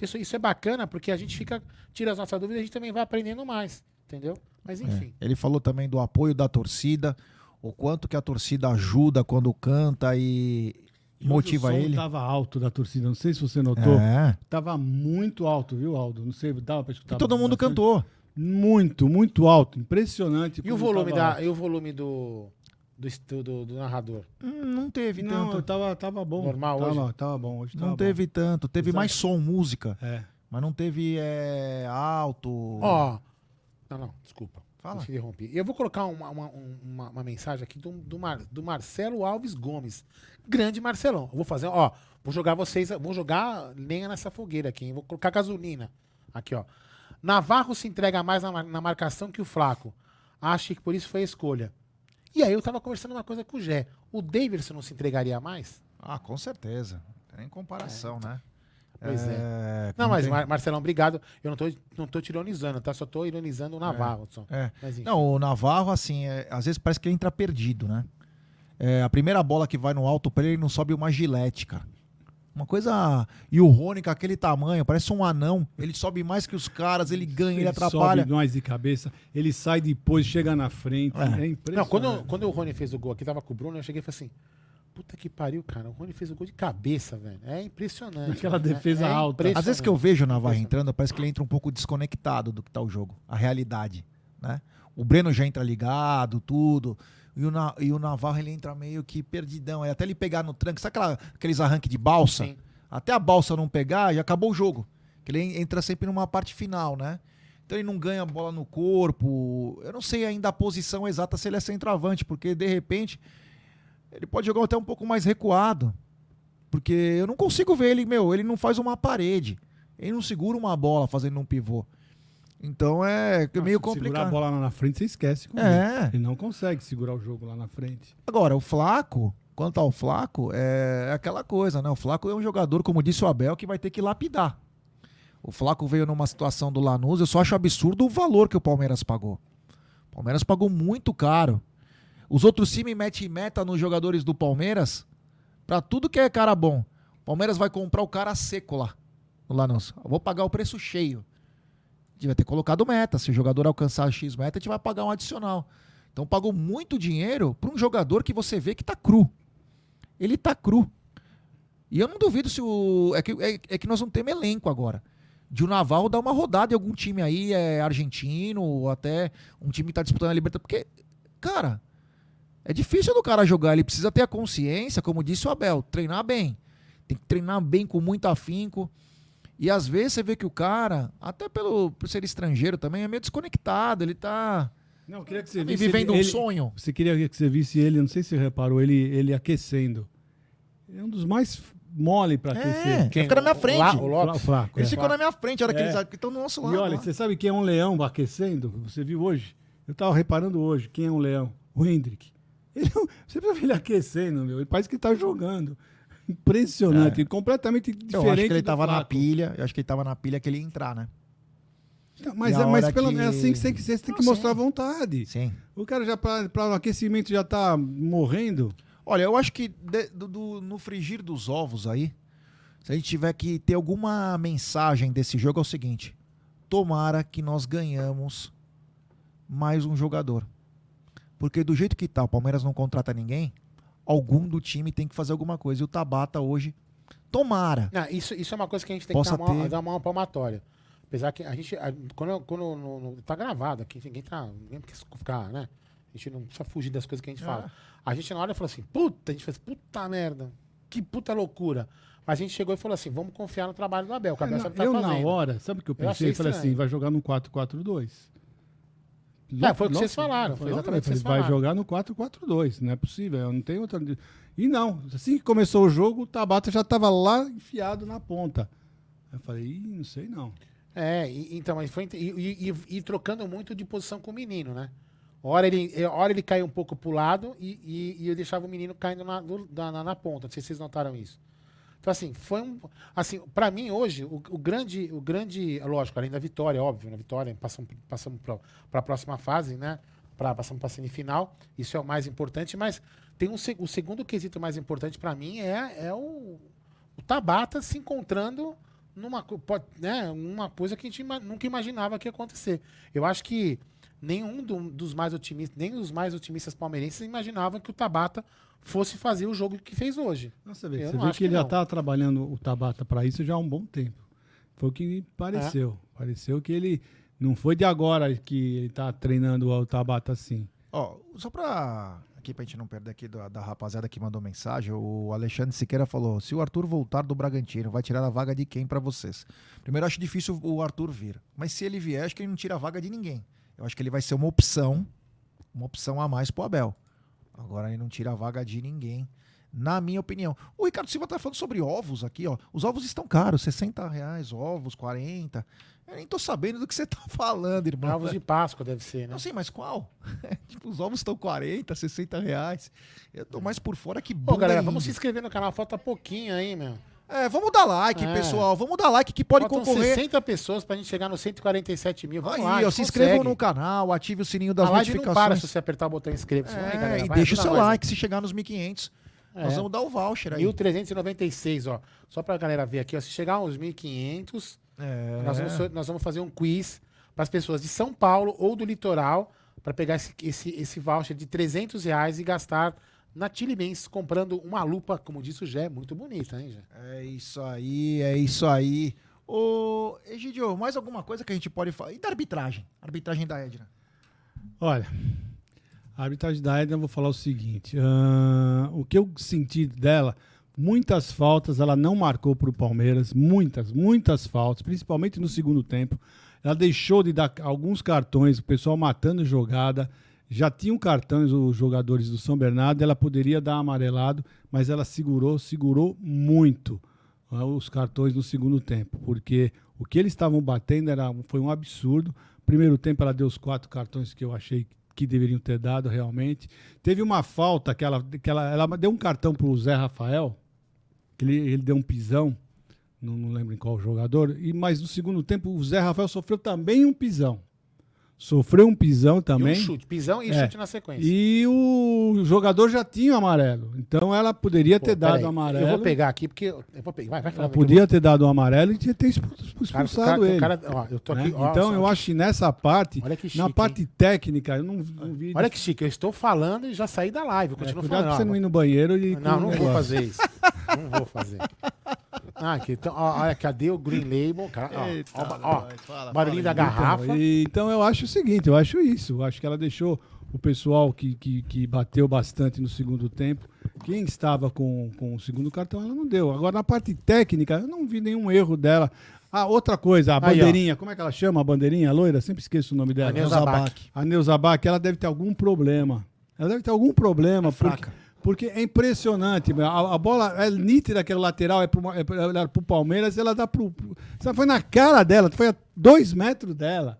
Isso, isso é bacana porque a gente fica, tira as nossas dúvidas e a gente também vai aprendendo mais, entendeu? Mas enfim. É. Ele falou também do apoio da torcida, o quanto que a torcida ajuda quando canta e, E motiva hoje o som ele. Tava alto da torcida, não sei se você notou. É. Tava muito alto, viu, Aldo? Não sei, dava pra escutar. E todo mundo bastante. cantou. Muito, muito alto, impressionante. E o volume, da, alto. e o volume do, do, do, do narrador? Hum, não teve Não, tanto. eu tava, tava bom. Normal tava, hoje? Tava bom hoje. Não tava teve tanto. Teve Exato. mais som, música. É. Mas não teve é, alto. Ó. Não, não, desculpa. Fala. Eu te interrompi. Eu vou colocar uma, uma, um- uma, uma mensagem aqui do, do, Mar- do Marcelo Alves Gomes. Grande Marcelão. Eu vou fazer, ó. Vou jogar vocês. Vou jogar lenha nessa fogueira aqui, hein? Vou colocar gasolina. Aqui, ó. Navarro se entrega mais na, na marcação que o Flaco. Acho que por isso foi a escolha. E aí eu tava conversando uma coisa com o Gé. O Davidson não se entregaria mais? Ah, com certeza. Tem comparação, né? Pois é. É, Não, mas tem- Marcelão, obrigado. Eu não tô, não tô te ironizando, tá? Só tô ironizando o Navarro. Só. É. Mas. Não, o Navarro, assim, é, às vezes parece que ele entra perdido, né? É, a primeira bola que vai no alto pra ele, ele não sobe uma gilete, cara. Uma coisa. E o Rony com aquele tamanho, parece um anão. Ele sobe mais que os caras, ele ganha, ele, atrapalha. Sobe mais de cabeça, ele sai depois, chega na frente. É, impressionante. Não, quando, quando o Rony fez o gol aqui, tava com o Bruno, eu cheguei e falei assim: puta que pariu, cara. O Rony fez o gol de cabeça, velho. É impressionante. Aquela né? defesa É alta. Às vezes que eu vejo o Navarro entrando, parece que ele entra um pouco desconectado do que tá o jogo, a realidade, né? O Breno já entra ligado, tudo. E o, Na- e o Navarro ele entra meio que perdidão. Aí até ele pegar no tranco, sabe aquela- aqueles arranques de balsa? Sim. Até a balsa não pegar, já acabou o jogo. Que ele entra sempre numa parte final, né? Então ele não ganha bola no corpo. Eu não sei ainda a posição exata se ele é centroavante, porque de repente ele pode jogar até um pouco mais recuado. Porque eu não consigo ver ele, meu, ele não faz uma parede. Ele não segura uma bola fazendo um pivô. Então é meio complicado. Segurar a bola lá na frente, você esquece. Com É. Ele. não consegue segurar o jogo lá na frente. Agora, o Flaco, quanto ao Flaco, é aquela coisa, né? O Flaco é um jogador, como disse o Abel, que vai ter que lapidar. O Flaco veio numa situação do Lanús, eu só acho absurdo o valor que o Palmeiras pagou. O Palmeiras pagou muito caro. Os outros times metem meta nos jogadores do Palmeiras pra tudo que é cara bom. O Palmeiras vai comprar o cara seco lá no Lanús. Eu vou pagar o preço cheio. Devia ter colocado meta. Se o jogador alcançar X meta, a gente vai pagar um adicional. Então pagou muito dinheiro para um jogador que você vê que tá cru. Ele tá cru. E eu não duvido se o. É que, é, é que nós não temos elenco agora. De o Naval dar uma rodada em algum time aí, é argentino, ou até um time que tá disputando a Libertadores. Porque, cara, é difícil do cara jogar. Ele precisa ter a consciência, como disse o Abel, treinar bem. Tem que treinar bem com muito afinco. E às vezes você vê que o cara, até pelo, por ser estrangeiro também, é meio desconectado. Ele tá. Não, eu queria que você tá visse vivendo ele- um ele- sonho. Você queria que você visse ele, não sei se você reparou, ele, ele aquecendo. Ele é um dos mais mole pra aquecer. É, fica na minha frente. La- o Lopes? O Flaco, Eles é. ficam na minha frente, a hora que É. eles estão no nosso lado. E olha, lá. você sabe quem é um leão aquecendo? Você viu hoje? Eu tava reparando hoje, quem é um leão? O Hendrick. Ele, é você precisa ver ele aquecendo, meu. Ele parece que tá jogando. Impressionante, completamente diferente. Eu acho que ele do tava na pilha. Eu acho que ele tava na pilha que ele ia entrar, né? Então, Mas, é, mas pelo, que- é assim que você, que você tem que mostrar sim. vontade. Sim. O cara já para o aquecimento já tá morrendo. Olha, eu acho que de- do- do- no frigir dos ovos aí, se a gente tiver que ter alguma mensagem desse jogo, é o seguinte: tomara que nós ganhamos mais um jogador. Porque do jeito que tá, o Palmeiras não contrata ninguém, algum do time tem que fazer alguma coisa. E o Tabata hoje, tomara. Não, isso, isso é uma coisa que a gente tem Possa que dar uma, ter. dar uma palmatória. Apesar que a gente. a- quando quando no- no- tá gravado aqui, ninguém tá. Ninguém quer ficar, né? A gente não precisa fugir das coisas que a gente fala. A gente na hora falou assim, puta, a gente fez, puta merda, que puta loucura. Mas a gente chegou e falou assim, vamos confiar no trabalho do Abel, o Abel É, sabe que eu, tá na fazendo. hora, sabe o que eu Eu pensei? Eu falei estranho. assim, vai jogar no 4-4-2. É, foi o que vocês falaram, foi exatamente o que vocês Vai falaram. jogar no 4-4-2, não é possível, não tem outra... E não, assim que começou o jogo, o Tabata já estava lá enfiado na ponta. Eu falei, não sei não. É, e- então, mas foi. E, e- e- trocando muito de posição com o menino, né? Hora ele, eh, hora ele caiu um pouco pro lado e, e, eu deixava o menino caindo na, do- na, na- na ponta. Não sei se vocês notaram isso. Então, assim, foi um. Assim, pra mim, hoje, o, o grande. O grande. Lógico, além da vitória, óbvio, na vitória, passamos, passamos pra, pra próxima fase, né? Pra, passamos pra semifinal. Isso é o mais importante, mas tem um, o segundo quesito mais importante pra mim é, é o, o Tabata se encontrando numa, pode- né, uma coisa que a gente nunca imaginava que ia acontecer. Eu acho que nenhum do- dos mais otimistas, nem os mais otimistas palmeirenses imaginavam que o Tabata fosse fazer o jogo que fez hoje. Você vê, você não vê acho que ele já não. estava trabalhando o Tabata para isso já há um bom tempo. Foi o que me pareceu. É. Pareceu que ele não foi de agora que ele está treinando o Tabata assim. Ó, só pra. Aqui pra gente não perder aqui da, da rapaziada que mandou mensagem, o Alexandre Siqueira falou: se o Arthur voltar do Bragantino, vai tirar a vaga de quem pra vocês? Primeiro, acho difícil o Arthur vir. Mas se ele vier, acho que ele não tira a vaga de ninguém. Eu acho que ele vai ser uma opção, uma opção a mais pro Abel. Agora ele não tira a vaga de ninguém. Na minha opinião. O Ricardo Silva tá falando sobre ovos aqui, ó. Os ovos estão caros, 60 reais, ovos, 40. Eu nem tô sabendo do que você tá falando, irmão. Ovos de Páscoa deve ser, né? Não sei, mas qual? tipo, os ovos estão 40, 60 reais. Eu tô mais por fora que Pô, bunda galera, vamos se inscrever no canal, falta pouquinho aí, meu. É, vamos dar like, É. pessoal. Vamos dar like que pode Faltam concorrer. 60 pessoas pra gente chegar nos 147 mil. Vamos Aí, lá, ó, se inscrevam no canal, ative o sininho das a live não para notificações. se você apertar o botão inscreva-se. Vai, É, galera, e deixa o seu like se chegar nos 1500. É. Nós vamos dar o voucher aí. 1396, ó. Só pra galera ver aqui, ó. Se chegar aos 1500, É. nós, vamos, nós vamos fazer um quiz para as pessoas de São Paulo ou do litoral para pegar esse, esse, esse voucher de 300 reais e gastar na Chili comprando uma lupa, como disse o Gé, muito bonita, hein, Gé? É isso aí, é isso aí. Ô, Egidio, mais alguma coisa que a gente pode falar? E da arbitragem? Arbitragem da Edna. Olha, a arbitragem da Edna, eu vou falar o seguinte. ah, o que eu senti dela muitas faltas, ela não marcou para o Palmeiras, muitas, muitas faltas, principalmente no segundo tempo. Ela deixou de dar alguns cartões, o pessoal matando jogada. Já tinham cartões os jogadores do São Bernardo, ela poderia dar amarelado, mas ela segurou, segurou muito ah, os cartões no segundo tempo, porque o que eles estavam batendo era, foi um absurdo. Primeiro tempo ela deu os quatro cartões que eu achei que deveriam ter dado realmente. Teve uma falta que ela, que ela, ela deu um cartão para o Zé Rafael, que ele, ele deu um pisão, não, não lembro em qual jogador, e mas no segundo tempo o Zé Rafael sofreu também um pisão. Sofreu um pisão também. E um chute, pisão e É. chute na sequência. E o jogador já tinha o amarelo. Então ela poderia Pô, ter dado o amarelo. Eu vou pegar aqui, porque. Eu vou pegar. Vai, vai falar. Ela podia ter dado o amarelo e tinha ter expu- expulsado cara- o ele. cara- ó, eu tô aqui, né? ó, então só- eu acho que nessa parte, Olha que na chique, parte técnica, eu não, não vi. Olha que chique, eu estou falando e já saí da live. Eu É, continuo cuidado falando. você ó, não ir no banheiro e. Não, não vou fazer isso. Não vou fazer. Ah, aqui, então, ó, olha, cadê o Green Label? Cara, ó, Eita, ó, ó, fala, barulhinho da fala. garrafa. Então, então eu acho o seguinte, eu acho isso. Eu acho que ela deixou o pessoal que, que, que bateu bastante no segundo tempo. Quem estava com, com o segundo cartão, ela não deu. Agora, na parte técnica, eu não vi nenhum erro dela. Ah, outra coisa, a Aí, ó. bandeirinha, como é que ela chama? A bandeirinha a loira? Sempre esqueço o nome dela. A Neuza Bach. A Neuza Bach, ela deve ter algum problema. Ela deve ter algum problema. porque, porque é impressionante. A, a bola é nítida, aquele lateral, é pro, é pro, é Palmeiras, ela dá pro sabe, foi na cara dela, foi a dois metros dela.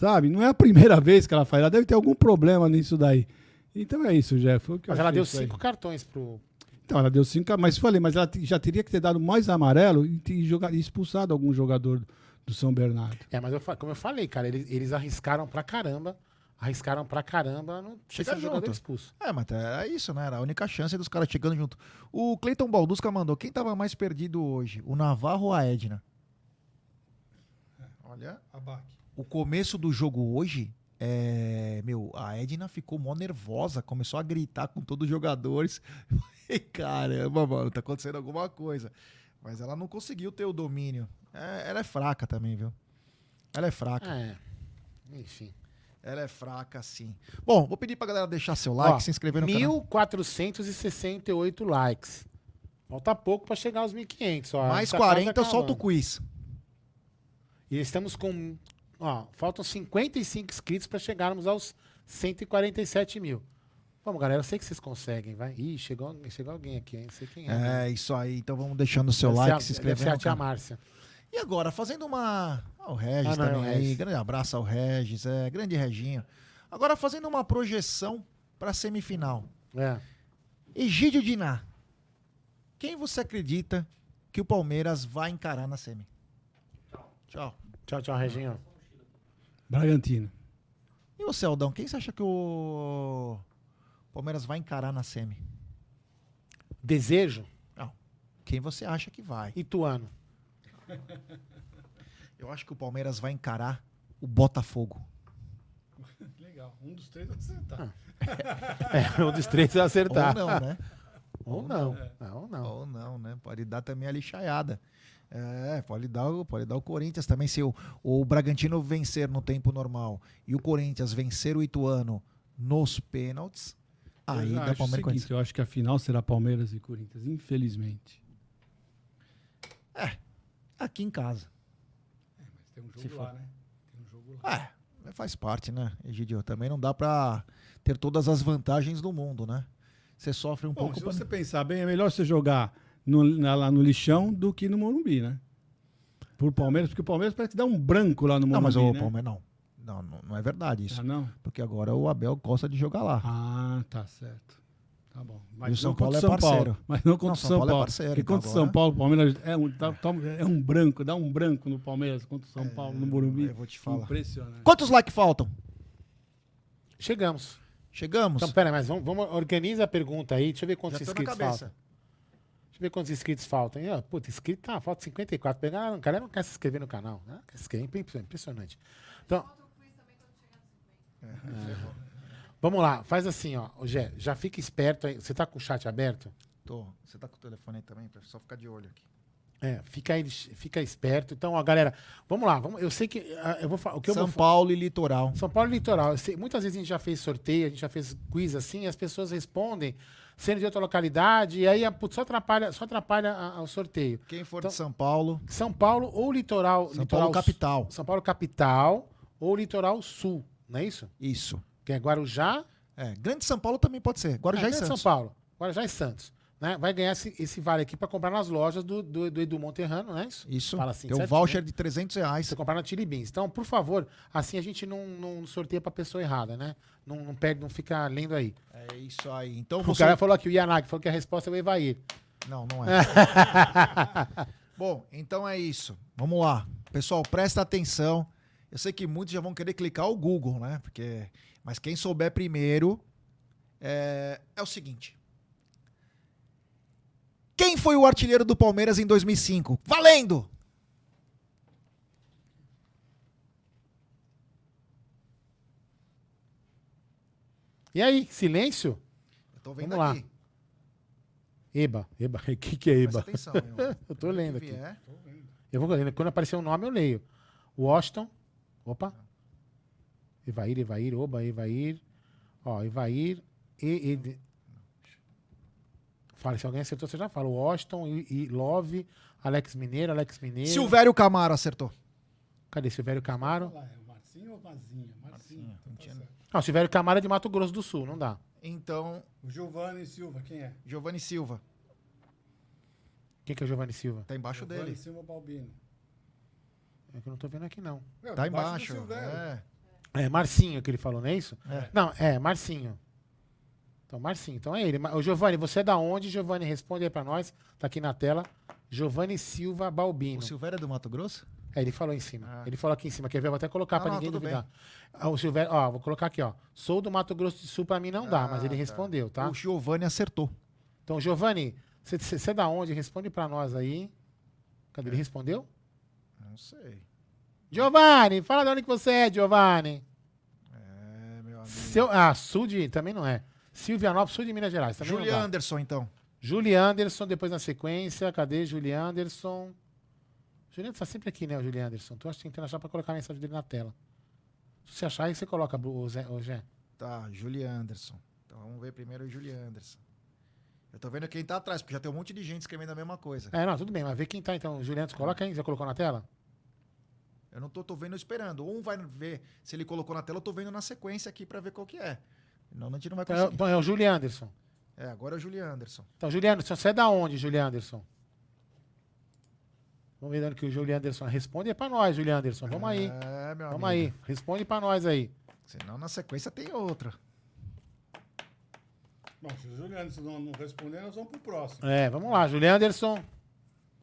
Sabe? Não é a primeira vez que ela faz. Ela deve ter algum problema nisso daí. Então é isso, Jeff. Foi o que eu Mas ela deu isso aí. cinco cartões pro. Então, ela deu cinco, mas falei, mas ela já teria que ter dado mais amarelo e, joga- e expulsado algum jogador do, do São Bernardo. É, mas eu, como eu falei, cara, eles, eles arriscaram pra caramba. Arriscaram pra caramba. Não Chega um jogador junto. expulso. É, mas era isso, né? Era a única chance dos caras chegando junto. O Cleiton Baldusca mandou. Quem tava mais perdido hoje? O Navarro ou a Edna? Olha. O começo do jogo hoje, é, meu, a Edna ficou mó nervosa, começou a gritar com todos os jogadores. Caramba, mano, tá acontecendo alguma coisa. Mas ela não conseguiu ter o domínio. É, ela é fraca também, viu? Ela é fraca. É. Enfim. Ela é fraca, sim. Bom, vou pedir pra galera deixar seu like, Ó, se inscrever no canal. 1.468 likes. Falta pouco pra chegar aos 1.500. ó. Mais Tá quase 40 eu solto o quiz. E estamos com. Ó, faltam 55 inscritos para chegarmos aos 147 mil. Vamos, galera, eu sei que vocês conseguem, vai. Ih, chegou, chegou alguém aqui, hein? Não sei quem é. É, isso aí. Então vamos deixando o seu Deve like, a- se deve inscrever ser a tia. Márcia. E agora, fazendo uma... Ah, o Regis Ah, não, é o também aí. Regis. Grande abraço ao Regis. É, grande Reginho. Agora, fazendo uma projeção pra semifinal. É. Egídio Diná. Quem você acredita que o Palmeiras vai encarar na semi? Tchau. Tchau, tchau, Reginho. Bragantino. E você, Aldão? Quem você acha que o Palmeiras vai encarar na semi? Desejo? Não. Quem você acha que vai? Ituano. Eu acho que o Palmeiras vai encarar o Botafogo. Legal. Um dos três vai acertar. É, um dos três vai acertar. Ou não, né? Ou não. Não, não. Ou não, né? Pode dar também a lixaiada. É, pode dar, o- pode dar o Corinthians também. Se o, o Bragantino vencer no tempo normal e o Corinthians vencer o Ituano nos pênaltis, aí dá Palmeiras Corinthians. seguinte, eu acho que a final será Palmeiras e Corinthians, infelizmente. Aqui em casa. Tem um Se for. lá, né? Tem um jogo lá. É, faz parte, né, Egidio? Também não dá pra ter todas as vantagens do mundo, né? Você sofre um Bom, pouco. se pra- você pensar bem, é melhor você jogar no- na- lá no lixão do que no Morumbi, né? Por Palmeiras, porque o Palmeiras parece que dá um branco lá no Morumbi, Não, mas o né? Palmeiras não. Não, não, não é verdade isso. Ah, não? Porque agora o Abel gosta de jogar lá. Ah, tá certo. Tá bom. E o São não Paulo é São Paulo, parceiro. Mas não contra o São São Paulo é Paulo. parceiro, Porque então contra o São Paulo, o Palmeiras é um, tá- toma- é um branco, dá um branco no Palmeiras contra o São Paulo, no Morumbi. eu vou te falar. Impressionante. Quantos likes faltam? Chegamos. Chegamos? Então, pera, mas vamos, vamos organiza a pergunta aí. Deixa eu ver quantos Já tô na inscritos cabeça. faltam. Eu ver quantos inscritos faltam. hein? Ó, Puta, inscrito tá, falta 54. Pegar, o cara não quer se inscrever no canal. Né? Quer se inscrever, é impressionante. Então. É. Vamos lá, faz assim, ó. Gé, já fica esperto aí. Você tá com o chat aberto? Tô. Você tá com o telefone aí também? Pra só ficar de olho aqui. É, fica aí, fica esperto. Então, ó, galera, vamos lá. Vamos, eu sei que ah, eu vou o que eu São vou fa- Paulo e Litoral. São Paulo e Litoral. Eu sei- muitas vezes a gente já fez sorteio, a gente já fez quiz assim, e as pessoas respondem sendo de outra localidade, e aí putz, só atrapalha, só atrapalha a- a- o sorteio. Quem for Então, de São Paulo. São Paulo ou litoral. São litoral Paulo capital. São Paulo capital ou litoral sul, não é isso? Isso. Que é Guarujá. É, Grande São Paulo também pode ser. Guarujá é, e Grande Santos. São Paulo. Guarujá e Santos. Né? Vai ganhar esse, esse vale aqui para comprar nas lojas do, do, do Edu Monterrano, não é isso? Isso. Fala assim, Tem um certinho, voucher né? de 300 reais. Você comprar na Chili Beans. Então, por favor, assim a gente não, não sorteia pra pessoa errada, né? Não, não perde, não fica lendo aí. É isso aí. Então o você- cara falou aqui, o Yanagi falou que a resposta é o Evair. Não, não é. Bom, então é isso. Vamos lá. Pessoal, presta atenção. Eu sei que muitos já vão querer clicar o Google, né? Porque, mas quem souber primeiro é, é o seguinte. Quem foi o artilheiro do Palmeiras em 2005? Valendo! E aí, silêncio? Eu tô vendo Vamos lá. aqui. Eba, Eba. O que, que é Eba? Presta atenção, meu. eu tô lendo aqui. Eu vou lendo. Quando aparecer o nome, eu leio. Washington. Opa. Evair, Evair, Oba, Evair. Ó, Evair. E, e, Fala, se alguém acertou, você já fala. Washington e, e Love, Alex Mineiro, Alex Mineiro. Silvério Camaro acertou. Cadê Silvério Camaro? Marcinho ou Vazinha? Marcinho. Então tá certo. Não, Silvério Camaro é de Mato Grosso do Sul, não dá. Então, O Giovanni Silva, quem é? Giovanni Silva. Quem que é o Giovanni Silva? Tá embaixo Giovanni dele. Silva Balbino. É que eu não tô vendo aqui, não. Meu, Tá embaixo. É. É Marcinho que ele falou, não é isso? É. Não, é Marcinho. Então, Marcinho. Então é ele. Ô, Giovanni, você é da onde? Giovanni, responde aí pra nós. Tá aqui na tela. Giovanni Silva Balbino. O Silvério é do Mato Grosso? É, ele falou em cima. Ele falou aqui em cima. Quer ver? Vou até colocar pra não, ninguém duvidar. Ah, O Silvério, ó, vou colocar aqui, ó. Sou do Mato Grosso do Sul, pra mim não dá, mas ele Ah, tá. respondeu, tá? O Giovanni acertou. Então, Giovanni, você- é da onde? Responde pra nós aí. Cadê? Ele respondeu? Não sei. Giovanni, fala de onde que você é, Giovanni. É, meu amigo. Seu, ah, sul de. Também não é. Silvianópolis, sul de Minas Gerais. Também não dá. Anderson, então. Julian Anderson, depois na sequência. Cadê Julian Anderson? Julian tá sempre aqui, né, o Julian Anderson. Tu acha que tem que achar pra colocar a mensagem dele na tela. Se você achar, aí você coloca, o Zé. O Zé. Tá, Julian Anderson. Então vamos ver primeiro o Julian Anderson. Eu tô vendo quem tá atrás, porque já tem um monte de gente escrevendo a mesma coisa. É, não, tudo bem, mas vê quem tá então. O Julian Anderson, coloca aí, já colocou na tela? Eu não tô, tô vendo esperando. Um vai ver se ele colocou na tela, eu tô vendo na sequência aqui pra ver qual que é. Não, a gente não vai é, conseguir. então é o Julian Anderson. É, agora é o Julian Anderson. Então, Julian Anderson, você é da onde, Julian Anderson? Vamos ver que o Julian Anderson responde é pra nós, Julian Anderson. Vamos aí. É, meu Vamos amigo. aí. Responde pra nós aí. Senão na sequência tem outra. Bom, se o Juliano se não, não responder, nós vamos pro próximo. É, vamos lá, Julian Anderson.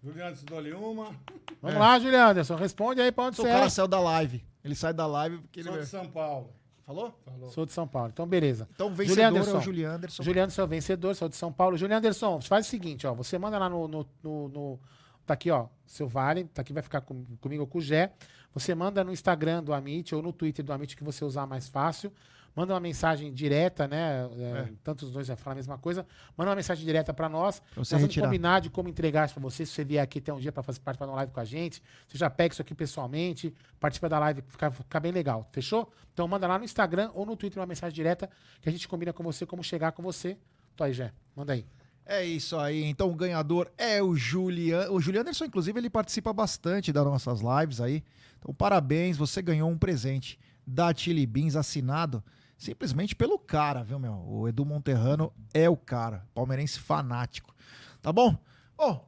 Juliano se dole uma. Vamos É. lá, Julian Anderson. Responde aí pra onde você o cara é. saiu da live. Ele sai da live porque ele. Sou de São Paulo. Falou? Falou. Sou de São Paulo. Então, beleza. Então, Julian vencedor é Anderson. o Julian Anderson. Julian Anderson é o vencedor, sou de São Paulo. Julian Anderson, faz o seguinte, ó. Você manda lá no. no, no- no- tá aqui, ó. Seu Vale. Tá aqui, vai ficar com- comigo ou com o Gé. Você manda no Instagram do Amit ou no Twitter do Amit que você usar mais fácil. Manda uma mensagem direta, né? é, Tanto os dois já falam a mesma coisa. Manda uma mensagem direta pra nós. Pra você nós vamos combinar de como entregar isso pra você. Se você vier aqui até um dia pra fazer participar de uma live com a gente, você já pega isso aqui pessoalmente, participa da live, fica, fica bem legal. Fechou? Então manda lá no Instagram ou no Twitter uma mensagem direta que a gente combina com você como chegar com você. Tô aí, Jé. Manda aí. É isso aí. Então o ganhador é o Julian. O Julian Anderson, inclusive, ele participa bastante das nossas lives aí. Então, parabéns, você ganhou um presente da Chili Beans assinado simplesmente pelo cara, viu, meu? O Edu Monterrano é o cara, palmeirense fanático. Tá bom? Bom,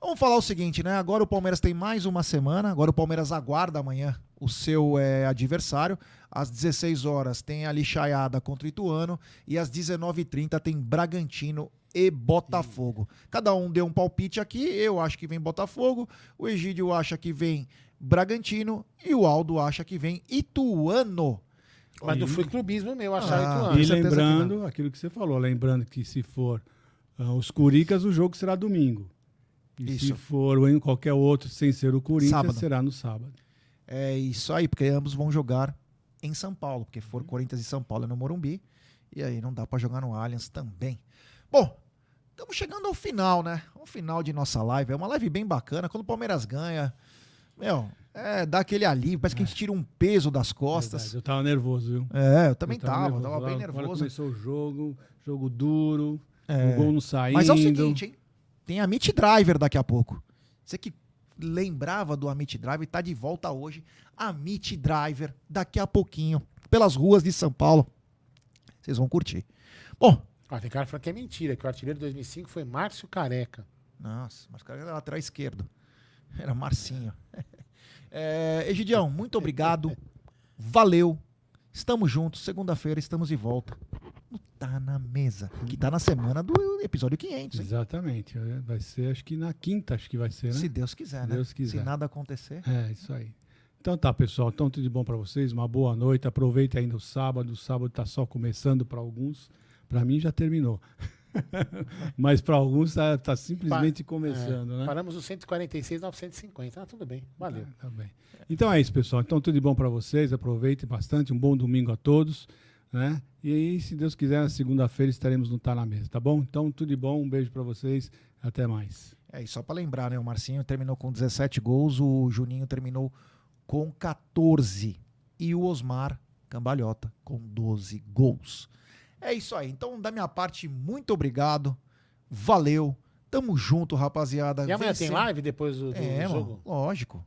vamos falar o seguinte, né? Agora o Palmeiras tem mais uma semana. Agora o Palmeiras aguarda amanhã o seu eh, adversário. Às 16 horas tem a Lixaiada contra o Ituano. E às 19h30 tem Bragantino e Botafogo. Cada um deu um palpite aqui. Eu acho que vem Botafogo. O Egídio acha que vem Bragantino. E o Aldo acha que vem Ituano. Mas não foi clubismo meu achar Ah, Ituano. E certeza que lembrando aquilo que você falou, lembrando que se for ah, os Curicas, o jogo será domingo. E se Isso. for o- em qualquer outro sem ser o Corinthians, Sábado. será no sábado. É isso aí, porque ambos vão jogar em São Paulo, porque for Corinthians e São Paulo é no Morumbi, e aí não dá pra jogar no Allianz também. Bom, estamos chegando ao final, né? Ao final de nossa live. É uma live bem bacana. Quando o Palmeiras ganha, meu, é, dá aquele alívio, parece que a gente tira um peso das costas. Verdade, eu tava nervoso, viu? É, eu também Eu tava, nervoso. tava bem Agora nervoso. começou o jogo, jogo duro. o gol não saindo. Mas é o seguinte, hein? Tem a Meet Driver daqui a pouco. Você que lembrava do Amit Driver, tá de volta hoje. A Meet Driver, daqui a pouquinho, pelas ruas de São Paulo. Vocês vão curtir. Bom. Ah, tem cara falando que é mentira, que o artilheiro de 2005 foi Márcio Careca. Nossa, mas o cara era lateral esquerdo. Era Marcinho. É, Egidião, muito obrigado. Valeu. Estamos juntos. Segunda-feira estamos de volta. No Tá na Mesa. Que tá na semana do episódio 500. Hein? Exatamente. É, Vai ser, acho que na quinta, acho que vai ser, né? Se Deus quiser, Se né? Deus quiser. Se nada acontecer. É, isso aí. Então tá, pessoal. Então tudo de bom pra vocês. Uma boa noite. Aproveite ainda o sábado. O sábado tá só começando pra alguns. Pra mim já terminou. Mas pra alguns tá, tá simplesmente começando, É, né? Paramos no 146, 950. Ah, tudo bem. Valeu. Tá bem. Então é isso, pessoal. Então tudo de bom pra vocês. Aproveitem bastante. Um bom domingo a todos. Né? E aí, se Deus quiser, na segunda-feira estaremos no Tá na Mesa, tá bom? Então tudo de bom. Um beijo pra vocês. Até mais. É, e só pra lembrar, né? O Marcinho terminou com 17 gols, o Juninho terminou com 14. E o Osmar Cambalhota com 12 gols. É isso aí. Então, da minha parte, muito obrigado. Valeu. Tamo junto, rapaziada. E amanhã tem live depois do, do É, jogo? lógico.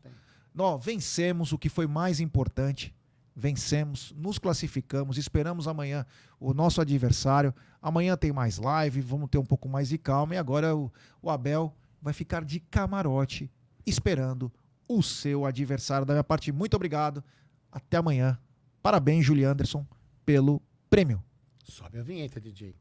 Nó, vencemos o que foi mais importante. Vencemos, nos classificamos, esperamos amanhã o nosso adversário. Amanhã tem mais live, vamos ter um pouco mais de calma. E agora o, o Abel vai ficar de camarote esperando o seu adversário. Da minha parte, muito obrigado. Até amanhã. Parabéns, Julie Anderson, pelo prêmio. Sobe a vinheta, DJ.